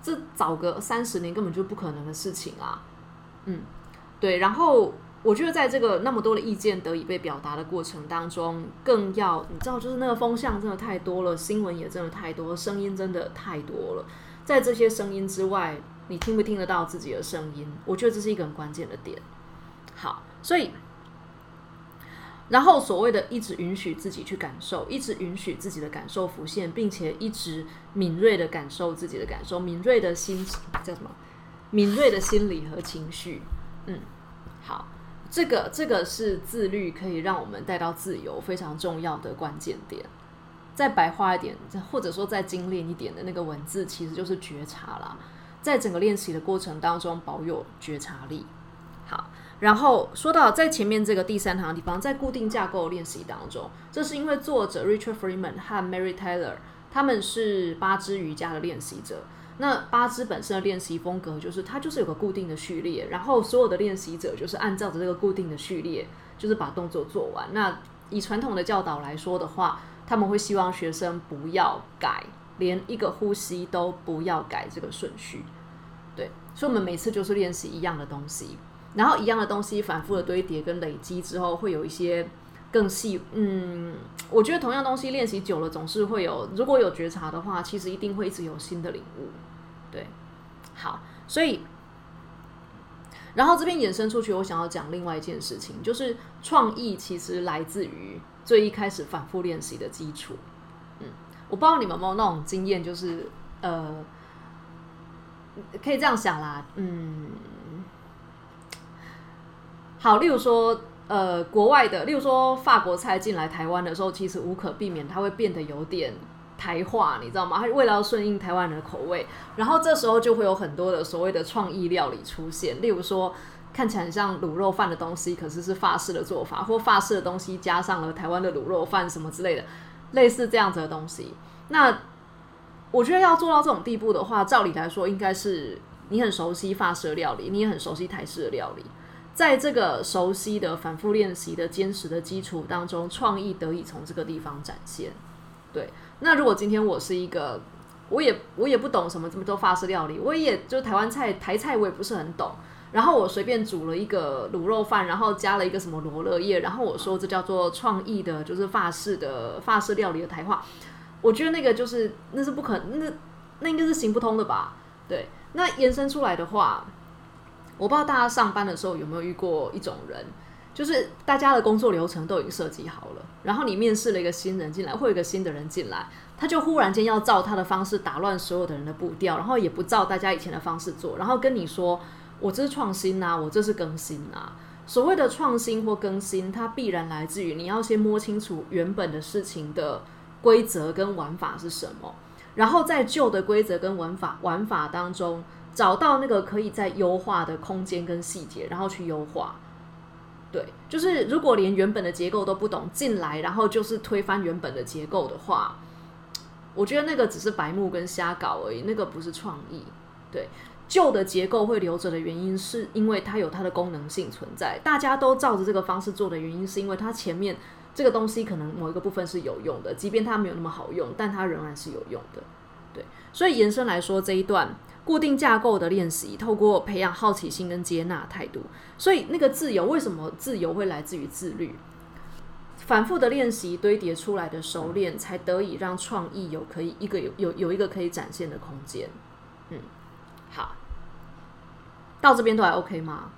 [SPEAKER 1] 这早个三十年根本就不可能的事情啊！嗯，对。然后我觉得在这个那么多的意见得以被表达的过程当中，更要你知道，就是那个风向真的太多了，新闻也真的太多，声音真的太多了。在这些声音之外，你听不听得到自己的声音？我觉得这是一个很关键的点。好，所以。然后所谓的一直允许自己去感受，一直允许自己的感受浮现，并且一直敏锐的感受自己的感受，敏锐的心叫什么？敏锐的心理和情绪。嗯，好，这个这个是自律可以让我们带到自由非常重要的关键点。再白话一点，或者说再精炼一点的那个文字，其实就是觉察啦。在整个练习的过程当中，保有觉察力。好，然后说到在前面这个第三堂的地方，在固定架构练习当中，这是因为作者 Richard Freeman 和 Mary Taylor 他们是八支瑜伽的练习者。那八支本身的练习风格就是它就是有个固定的序列，然后所有的练习者就是按照着这个固定的序列，就是把动作做完。那以传统的教导来说的话，他们会希望学生不要改，连一个呼吸都不要改这个顺序。对，所以我们每次就是练习一样的东西，然后一样的东西反复的堆叠跟累积之后，会有一些更细。嗯，我觉得同样东西练习久了，总是会有，如果有觉察的话，其实一定会一直有新的领悟。对，好，所以，然后这边衍生出去，我想要讲另外一件事情，就是创意其实来自于最一开始反复练习的基础。嗯，我不知道你们有没有那种经验，就是呃，可以这样想啦，嗯，好，例如说，呃，国外的，例如说法国菜进来台湾的时候，其实无可避免，它会变得有点。台化，你知道吗？它为了要顺应台湾人的口味，然后这时候就会有很多的所谓的创意料理出现。例如说，看起来很像卤肉饭的东西，可是是法式的做法，或法式的东西加上了台湾的卤肉饭什么之类的，类似这样子的东西。那我觉得要做到这种地步的话，照理来说，应该是你很熟悉法式料理，你也很熟悉台式的料理，在这个熟悉的、反复练习的、坚持的基础当中，创意得以从这个地方展现。对。那如果今天我是一个，我也我也不懂什么这么多法式料理，我也就台湾菜台菜我也不是很懂，然后我随便煮了一个卤肉饭，然后加了一个什么罗勒叶，然后我说这叫做创意的，就是法式的法式料理的台话，我觉得那个就是那是不可那那应该是行不通的吧？对，那延伸出来的话，我不知道大家上班的时候有没有遇过一种人。就是大家的工作流程都已经设计好了，然后你面试了一个新人进来，或一个新的人进来，他就忽然间要照他的方式打乱所有的人的步调，然后也不照大家以前的方式做，然后跟你说：“我这是创新呐，我这是更新呐。”所谓的创新或更新，它必然来自于你要先摸清楚原本的事情的规则跟玩法是什么，然后在旧的规则跟玩法玩法当中找到那个可以在优化的空间跟细节，然后去优化。对，就是如果连原本的结构都不懂进来，然后就是推翻原本的结构的话，我觉得那个只是白目跟瞎搞而已，那个不是创意。对，旧的结构会留着的原因，是因为它有它的功能性存在。大家都照着这个方式做的原因，是因为它前面这个东西可能某一个部分是有用的，即便它没有那么好用，但它仍然是有用的。对，所以延伸来说，这一段。固定架构的练习，透过培养好奇心跟接纳态度，所以那个自由，为什么自由会来自于自律？反复的练习堆叠出来的熟练，才得以让创意有可以一个有有有一个可以展现的空间。嗯，好，到这边都还 OK 吗？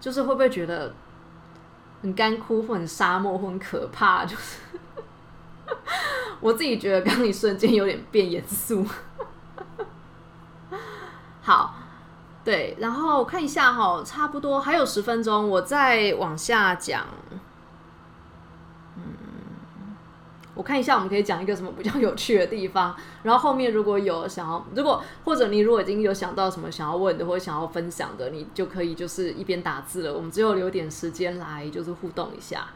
[SPEAKER 1] 就是会不会觉得很干枯，或很沙漠，或很可怕？就是 我自己觉得刚一瞬间有点变严肃。好，对，然后看一下哈，差不多还有十分钟，我再往下讲。嗯，我看一下，我们可以讲一个什么比较有趣的地方。然后后面如果有想要，如果或者你如果已经有想到什么想要问的或者想要分享的，你就可以就是一边打字了。我们只有留点时间来就是互动一下。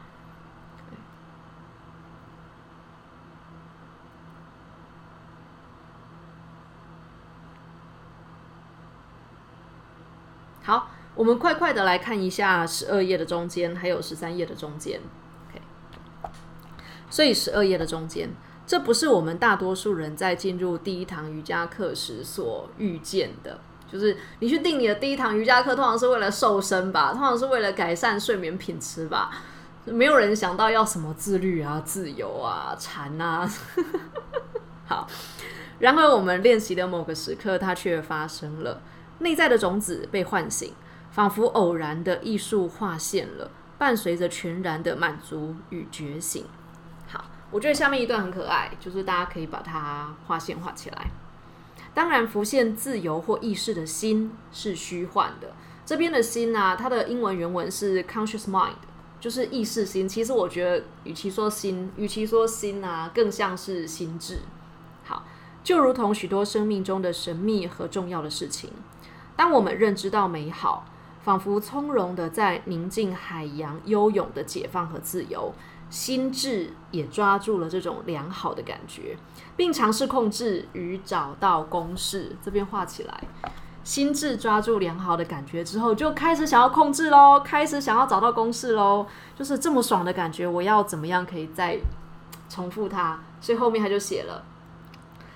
[SPEAKER 1] 好，我们快快的来看一下十二页的中间，还有十三页的中间。OK，所以十二页的中间，这不是我们大多数人在进入第一堂瑜伽课时所遇见的。就是你去定你的第一堂瑜伽课，通常是为了瘦身吧，通常是为了改善睡眠品质吧。没有人想到要什么自律啊、自由啊、禅啊。好，然而我们练习的某个时刻，它却发生了。内在的种子被唤醒，仿佛偶然的艺术划线了，伴随着全然的满足与觉醒。好，我觉得下面一段很可爱，就是大家可以把它划线画起来。当然，浮现自由或意识的心是虚幻的。这边的心啊，它的英文原文是 conscious mind，就是意识心。其实我觉得，与其说心，与其说心啊，更像是心智。好，就如同许多生命中的神秘和重要的事情，当我们认知到美好，仿佛从容的在宁静海洋悠泳的解放和自由，心智也抓住了这种良好的感觉，并尝试控制与找到公式。这边画起来。心智抓住良好的感觉之后，就开始想要控制喽，开始想要找到公式喽，就是这么爽的感觉，我要怎么样可以再重复它？所以后面他就写了，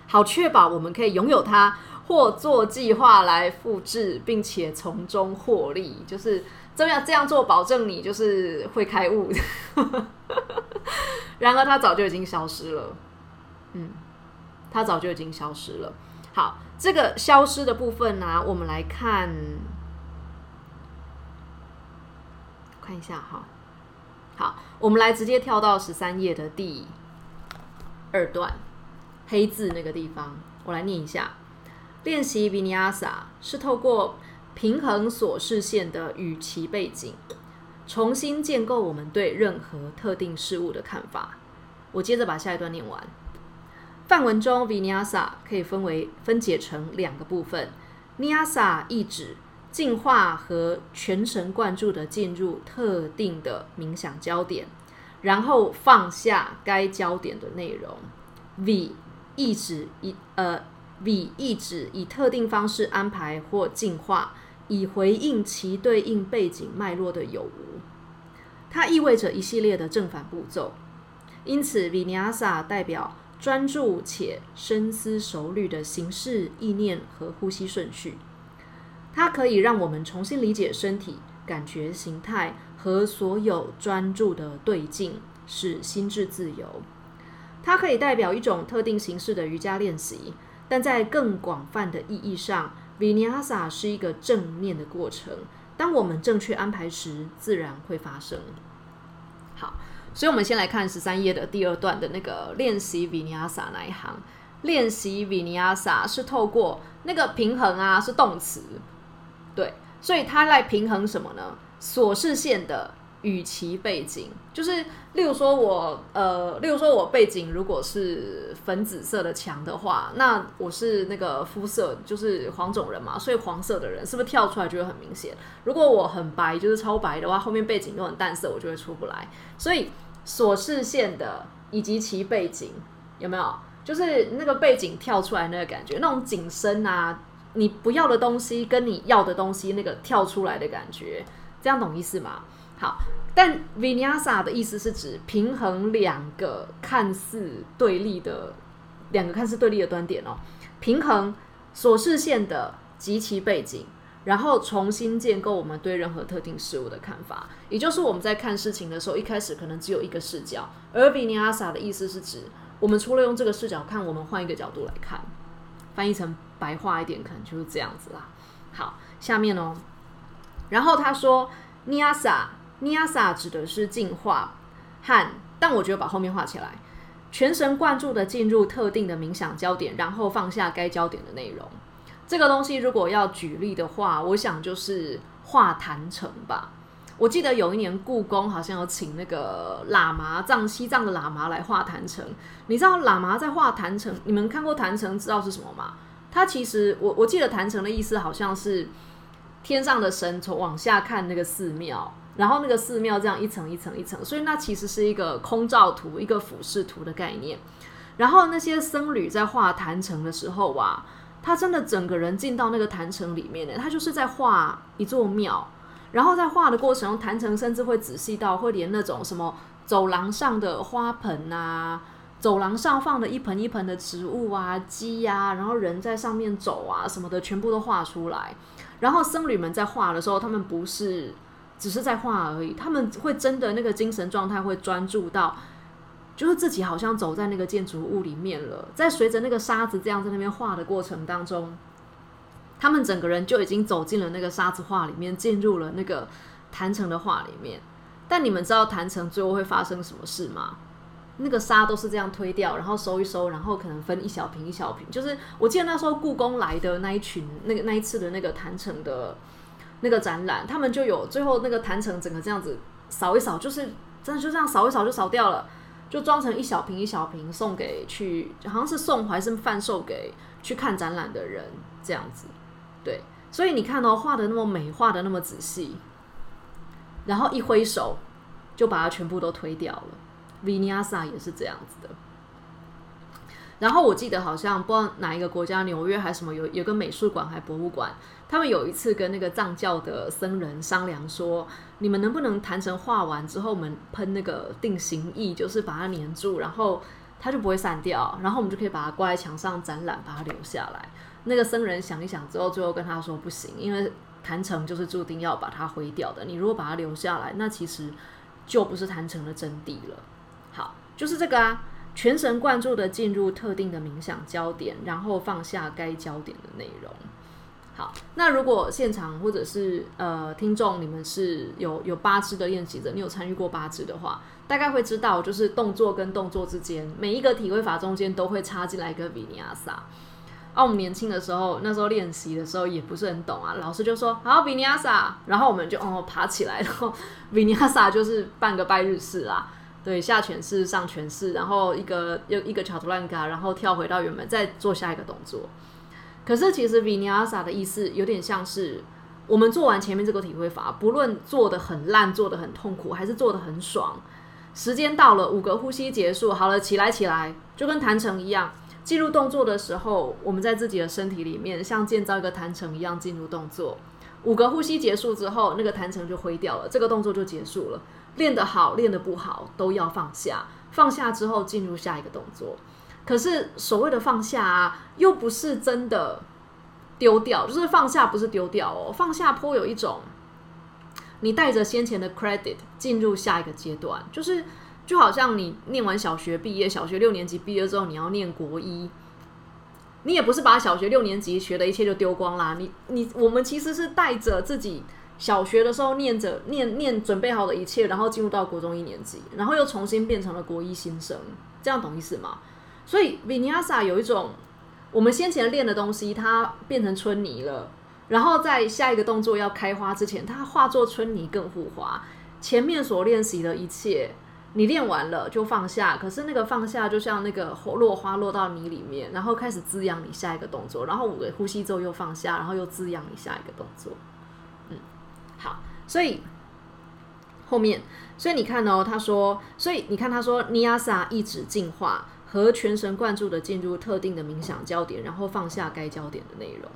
[SPEAKER 1] 好确保我们可以拥有它，或做计划来复制，并且从中获利，就是这样这样做，保证你就是会开悟。然而，它早就已经消失了。嗯，它早就已经消失了。好。这个消失的部分呢，我们来看，看一下哈。好，我们来直接跳到十三页的第二段黑字那个地方，我来念一下。练习 Vinyasa 是透过平衡所视线的语其背景，重新建构我们对任何特定事物的看法。我接着把下一段念完。范文中，Vinyasa 可以分为分解成两个部分。Nyasa 意指进化和全神贯注的进入特定的冥想焦点，然后放下该焦点的内容。V 意指一呃 V 意指以特定方式安排或进化，以回应其对应背景脉络的有无。它意味着一系列的正反步骤。因此，Vinyasa 代表。专注且深思熟虑的形式、意念和呼吸顺序，它可以让我们重新理解身体、感觉、形态和所有专注的对境，使心智自由。它可以代表一种特定形式的瑜伽练习，但在更广泛的意义上，Vinyasa 是一个正面的过程。当我们正确安排时，自然会发生。好。所以，我们先来看十三页的第二段的那个练习 Vinyasa 那一行。练习 Vinyasa 是透过那个平衡啊，是动词，对，所以它来平衡什么呢？琐事线的与其背景，就是例如说我呃，例如说我背景如果是粉紫色的墙的话，那我是那个肤色就是黄种人嘛，所以黄色的人是不是跳出来就会很明显？如果我很白，就是超白的话，后面背景又很淡色，我就会出不来。所以所视线的以及其背景有没有？就是那个背景跳出来那个感觉，那种景深啊，你不要的东西跟你要的东西那个跳出来的感觉，这样懂意思吗？好，但 Vinyasa 的意思是指平衡两个看似对立的两个看似对立的端点哦，平衡所视线的及其背景。然后重新建构我们对任何特定事物的看法，也就是我们在看事情的时候，一开始可能只有一个视角。而 Vinyasa 的意思是指，我们除了用这个视角看，我们换一个角度来看。翻译成白话一点，可能就是这样子啦。好，下面哦，然后他说尼亚萨 Niaasa 指的是进化和，但我觉得把后面画起来，全神贯注的进入特定的冥想焦点，然后放下该焦点的内容。这个东西如果要举例的话，我想就是画坛城吧。我记得有一年故宫好像有请那个喇嘛藏西藏的喇嘛来画坛城。你知道喇嘛在画坛城？你们看过坛城知道是什么吗？它其实我我记得坛城的意思好像是天上的神从往下看那个寺庙，然后那个寺庙这样一层一层一层，所以那其实是一个空照图、一个俯视图的概念。然后那些僧侣在画坛城的时候啊。他真的整个人进到那个坛城里面呢，他就是在画一座庙，然后在画的过程中，坛城甚至会仔细到会连那种什么走廊上的花盆啊，走廊上放的一盆一盆的植物啊，鸡呀，然后人在上面走啊什么的，全部都画出来。然后僧侣们在画的时候，他们不是只是在画而已，他们会真的那个精神状态会专注到。就是自己好像走在那个建筑物里面了，在随着那个沙子这样在那边画的过程当中，他们整个人就已经走进了那个沙子画里面，进入了那个坛城的画里面。但你们知道坛城最后会发生什么事吗？那个沙都是这样推掉，然后收一收，然后可能分一小瓶一小瓶。就是我记得那时候故宫来的那一群，那个那一次的那个坛城的那个展览，他们就有最后那个坛城整个这样子。扫一扫，就是真的就这样扫一扫就扫掉了，就装成一小瓶一小瓶送给去，好像是送还是贩售给去看展览的人这样子。对，所以你看哦，画的那么美，画的那么仔细，然后一挥手就把它全部都推掉了。Vinyasa 也是这样子的。然后我记得好像不知道哪一个国家，纽约还是什么，有有个美术馆还博物馆，他们有一次跟那个藏教的僧人商量说，你们能不能谈成画完之后，我们喷那个定型液，就是把它粘住，然后它就不会散掉，然后我们就可以把它挂在墙上展览，把它留下来。那个僧人想一想之后，最后跟他说不行，因为坛城就是注定要把它毁掉的。你如果把它留下来，那其实就不是坛城的真谛了。好，就是这个啊。全神贯注的进入特定的冥想焦点，然后放下该焦点的内容。好，那如果现场或者是呃听众，你们是有有八支的练习者，你有参与过八支的话，大概会知道，就是动作跟动作之间，每一个体会法中间都会插进来一个比尼亚萨。啊，我们年轻的时候，那时候练习的时候也不是很懂啊，老师就说好比尼亚萨，然后我们就哦爬起来，然后比尼亚萨就是半个拜日式啦。对，下犬式、上犬式，然后一个又一个桥图兰嘎，然后跳回到原本，再做下一个动作。可是其实 Vinyasa 的意思有点像是我们做完前面这个体会法，不论做的很烂、做的很痛苦，还是做的很爽，时间到了，五个呼吸结束，好了，起来起来，就跟弹成一样。进入动作的时候，我们在自己的身体里面像建造一个弹成一样进入动作。五个呼吸结束之后，那个弹成就挥掉了，这个动作就结束了。练得好，练得不好，都要放下。放下之后，进入下一个动作。可是所谓的放下啊，又不是真的丢掉，就是放下不是丢掉哦。放下颇有一种，你带着先前的 credit 进入下一个阶段，就是就好像你念完小学毕业，小学六年级毕业之后，你要念国一，你也不是把小学六年级学的一切就丢光啦。你你我们其实是带着自己。小学的时候念着念念准备好的一切，然后进入到国中一年级，然后又重新变成了国一新生，这样懂意思吗？所以 Vinyasa 有一种我们先前练的东西，它变成春泥了，然后在下一个动作要开花之前，它化作春泥更护花。前面所练习的一切，你练完了就放下，可是那个放下就像那个落花落到泥里面，然后开始滋养你下一个动作，然后五个呼吸之后又放下，然后又滋养你下一个动作。嗯好，所以后面，所以你看哦，他说，所以你看他说，尼亚萨一直进化和全神贯注的进入特定的冥想焦点，然后放下该焦点的内容。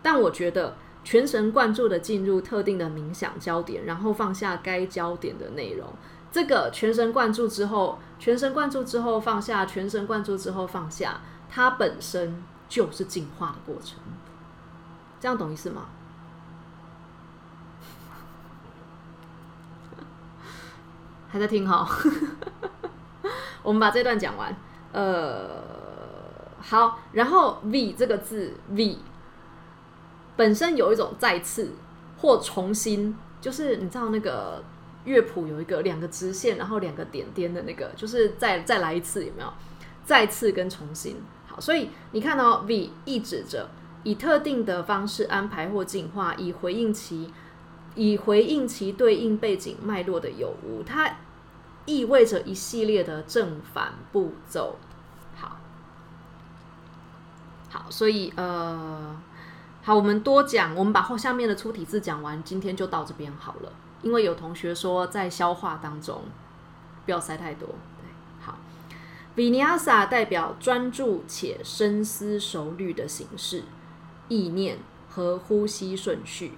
[SPEAKER 1] 但我觉得全神贯注的进入特定的冥想焦点，然后放下该焦点的内容，这个全神贯注之后，全神贯注之后放下，全神贯注之后放下，它本身就是进化的过程。这样懂意思吗？还在听哈，我们把这段讲完。呃，好，然后 V 这个字 V 本身有一种再次或重新，就是你知道那个乐谱有一个两个直线，然后两个点点的那个，就是再再来一次，有没有？再次跟重新。好，所以你看到 V 意指着以特定的方式安排或进化，以回应其。以回应其对应背景脉络的有无，它意味着一系列的正反步骤。好，好，所以呃，好，我们多讲，我们把后下面的粗体字讲完，今天就到这边好了。因为有同学说在消化当中不要塞太多。对，好，Vinyasa 代表专注且深思熟虑的形式、意念和呼吸顺序。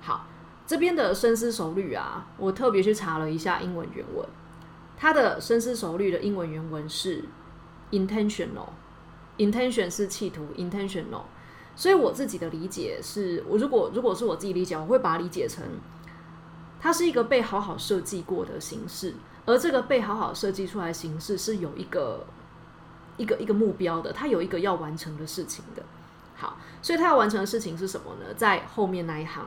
[SPEAKER 1] 好。这边的深思熟虑啊，我特别去查了一下英文原文，它的深思熟虑的英文原文是 intentional，intention 是企图，intentional。所以我自己的理解是，我如果如果是我自己理解，我会把它理解成，它是一个被好好设计过的形式，而这个被好好设计出来形式是有一个一个一个目标的，它有一个要完成的事情的。好，所以它要完成的事情是什么呢？在后面那一行。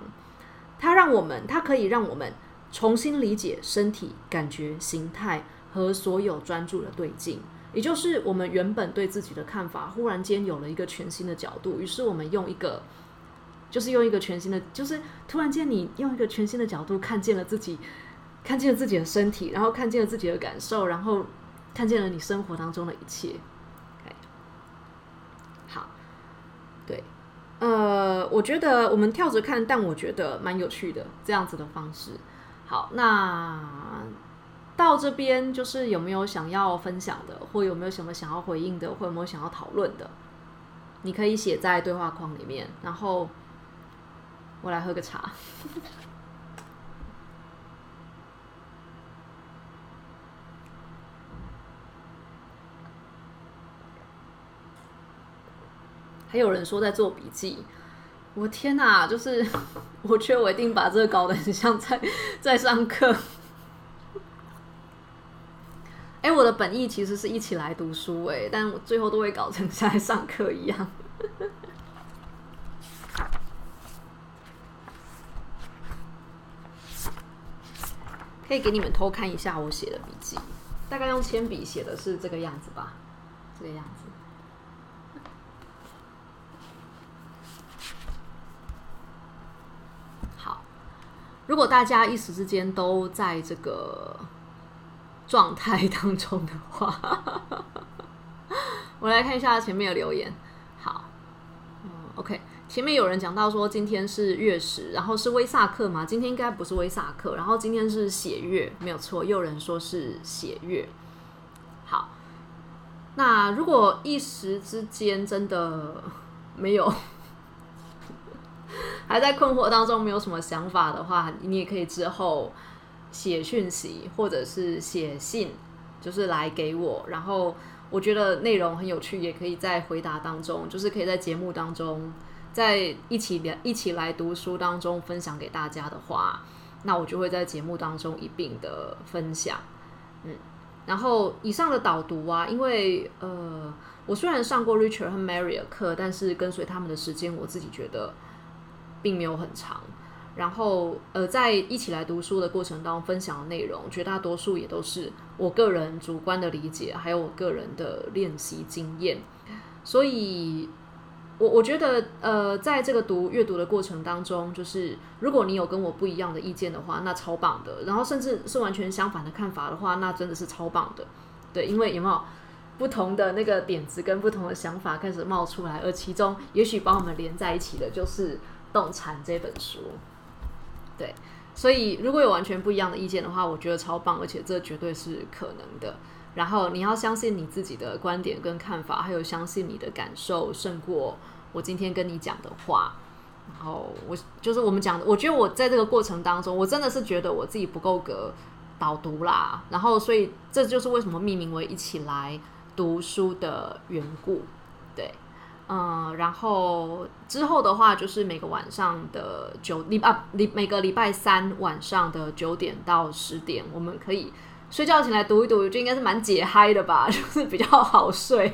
[SPEAKER 1] 它让我们，它可以让我们重新理解身体感觉、形态和所有专注的对境，也就是我们原本对自己的看法，忽然间有了一个全新的角度。于是我们用一个，就是用一个全新的，就是突然间你用一个全新的角度看见了自己看见了自己的身体，然后看见了自己的感受，然后看见了你生活当中的一切。好，对，呃，我觉得我们跳着看，但我觉得蛮有趣的这样子的方式。好，那到这边就是有没有想要分享的，或有没有什么想要回应的，或有没有想要讨论的？你可以写在对话框里面，然后我来喝个茶。还有人说在做笔记，我天哪！就是我觉得我一定把这个搞得很像在在上课。哎，我的本意其实是一起来读书，哎，但我最后都会搞成像在上课一样。可以给你们偷看一下我写的笔记，大概用铅笔写的是这个样子吧，这个样子。好，如果大家一时之间都在这个状态当中的话，我来看一下前面的留言。好，嗯，OK。前面有人讲到说今天是月食，然后是威萨克嘛？今天应该不是威萨克，然后今天是血月，没有错。又有人说是血月。好，那如果一时之间真的没有，还在困惑当中，没有什么想法的话，你也可以之后写讯息或者是写信，就是来给我。然后我觉得内容很有趣，也可以在回答当中，就是可以在节目当中。在一起聊一起来读书当中分享给大家的话，那我就会在节目当中一并的分享。嗯，然后以上的导读啊，因为呃，我虽然上过 Richard 和 Mary 的课，但是跟随他们的时间，我自己觉得并没有很长。然后呃，在一起来读书的过程当中分享的内容，绝大多数也都是我个人主观的理解，还有我个人的练习经验，所以。我我觉得，呃，在这个读阅读的过程当中，就是如果你有跟我不一样的意见的话，那超棒的。然后甚至是完全相反的看法的话，那真的是超棒的。对，因为有没有不同的那个点子跟不同的想法开始冒出来，而其中也许把我们连在一起的就是《动禅》这本书。对，所以如果有完全不一样的意见的话，我觉得超棒，而且这绝对是可能的。然后你要相信你自己的观点跟看法，还有相信你的感受胜过我今天跟你讲的话。然后我就是我们讲的，我觉得我在这个过程当中，我真的是觉得我自己不够格导读啦。然后所以这就是为什么命名为一起来读书的缘故。对，嗯，然后之后的话就是每个晚上的九礼啊礼每个礼拜三晚上的九点到十点，我们可以。睡觉前来读一读，就应该是蛮解嗨的吧，就是比较好睡。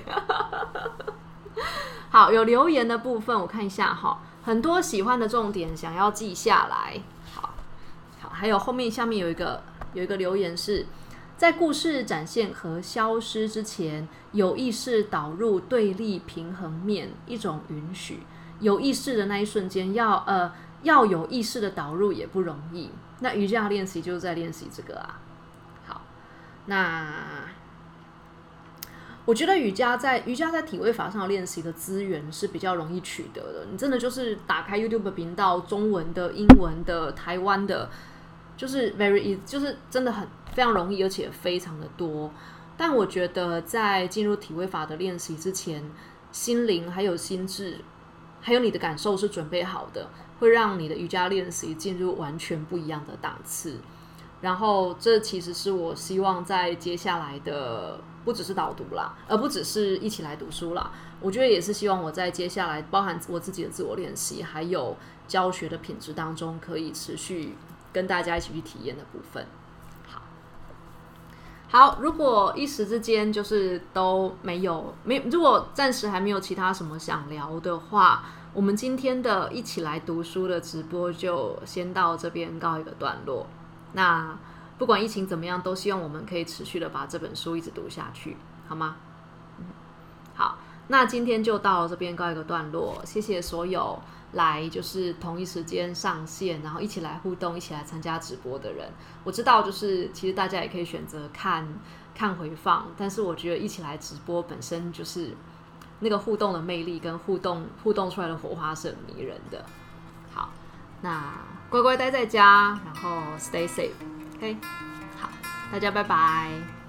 [SPEAKER 1] 好，有留言的部分我看一下哈，很多喜欢的重点想要记下来。好，好，还有后面下面有一个有一个留言是在故事展现和消失之前，有意识导入对立平衡面，一种允许。有意识的那一瞬间，要呃要有意识的导入也不容易。那瑜伽练习就是在练习这个啊。好那我觉得瑜伽在瑜伽在体位法上练习的资源是比较容易取得的。你真的就是打开 YouTube 频道，中文的、英文的、台湾的，就是 very easy，就是真的很非常容易，而且非常的多。但我觉得在进入体位法的练习之前，心灵还有心智，还有你的感受是准备好的，会让你的瑜伽练习进入完全不一样的档次。然后，这其实是我希望在接下来的不只是导读啦，而不只是一起来读书啦。我觉得也是希望我在接下来包含我自己的自我练习，还有教学的品质当中，可以持续跟大家一起去体验的部分。好，好，如果一时之间就是都没有没，如果暂时还没有其他什么想聊的话，我们今天的一起来读书的直播就先到这边告一个段落。那不管疫情怎么样，都希望我们可以持续的把这本书一直读下去，好吗？那今天就到这边告一个段落，谢谢所有来就是同一时间上线，然后一起来互动、一起来参加直播的人。我知道，就是其实大家也可以选择看看回放，但是我觉得一起来直播本身就是那个互动的魅力跟互动互动出来的火花是很迷人的。好，那乖乖待在家，然后 stay safe，OK，好，大家拜拜。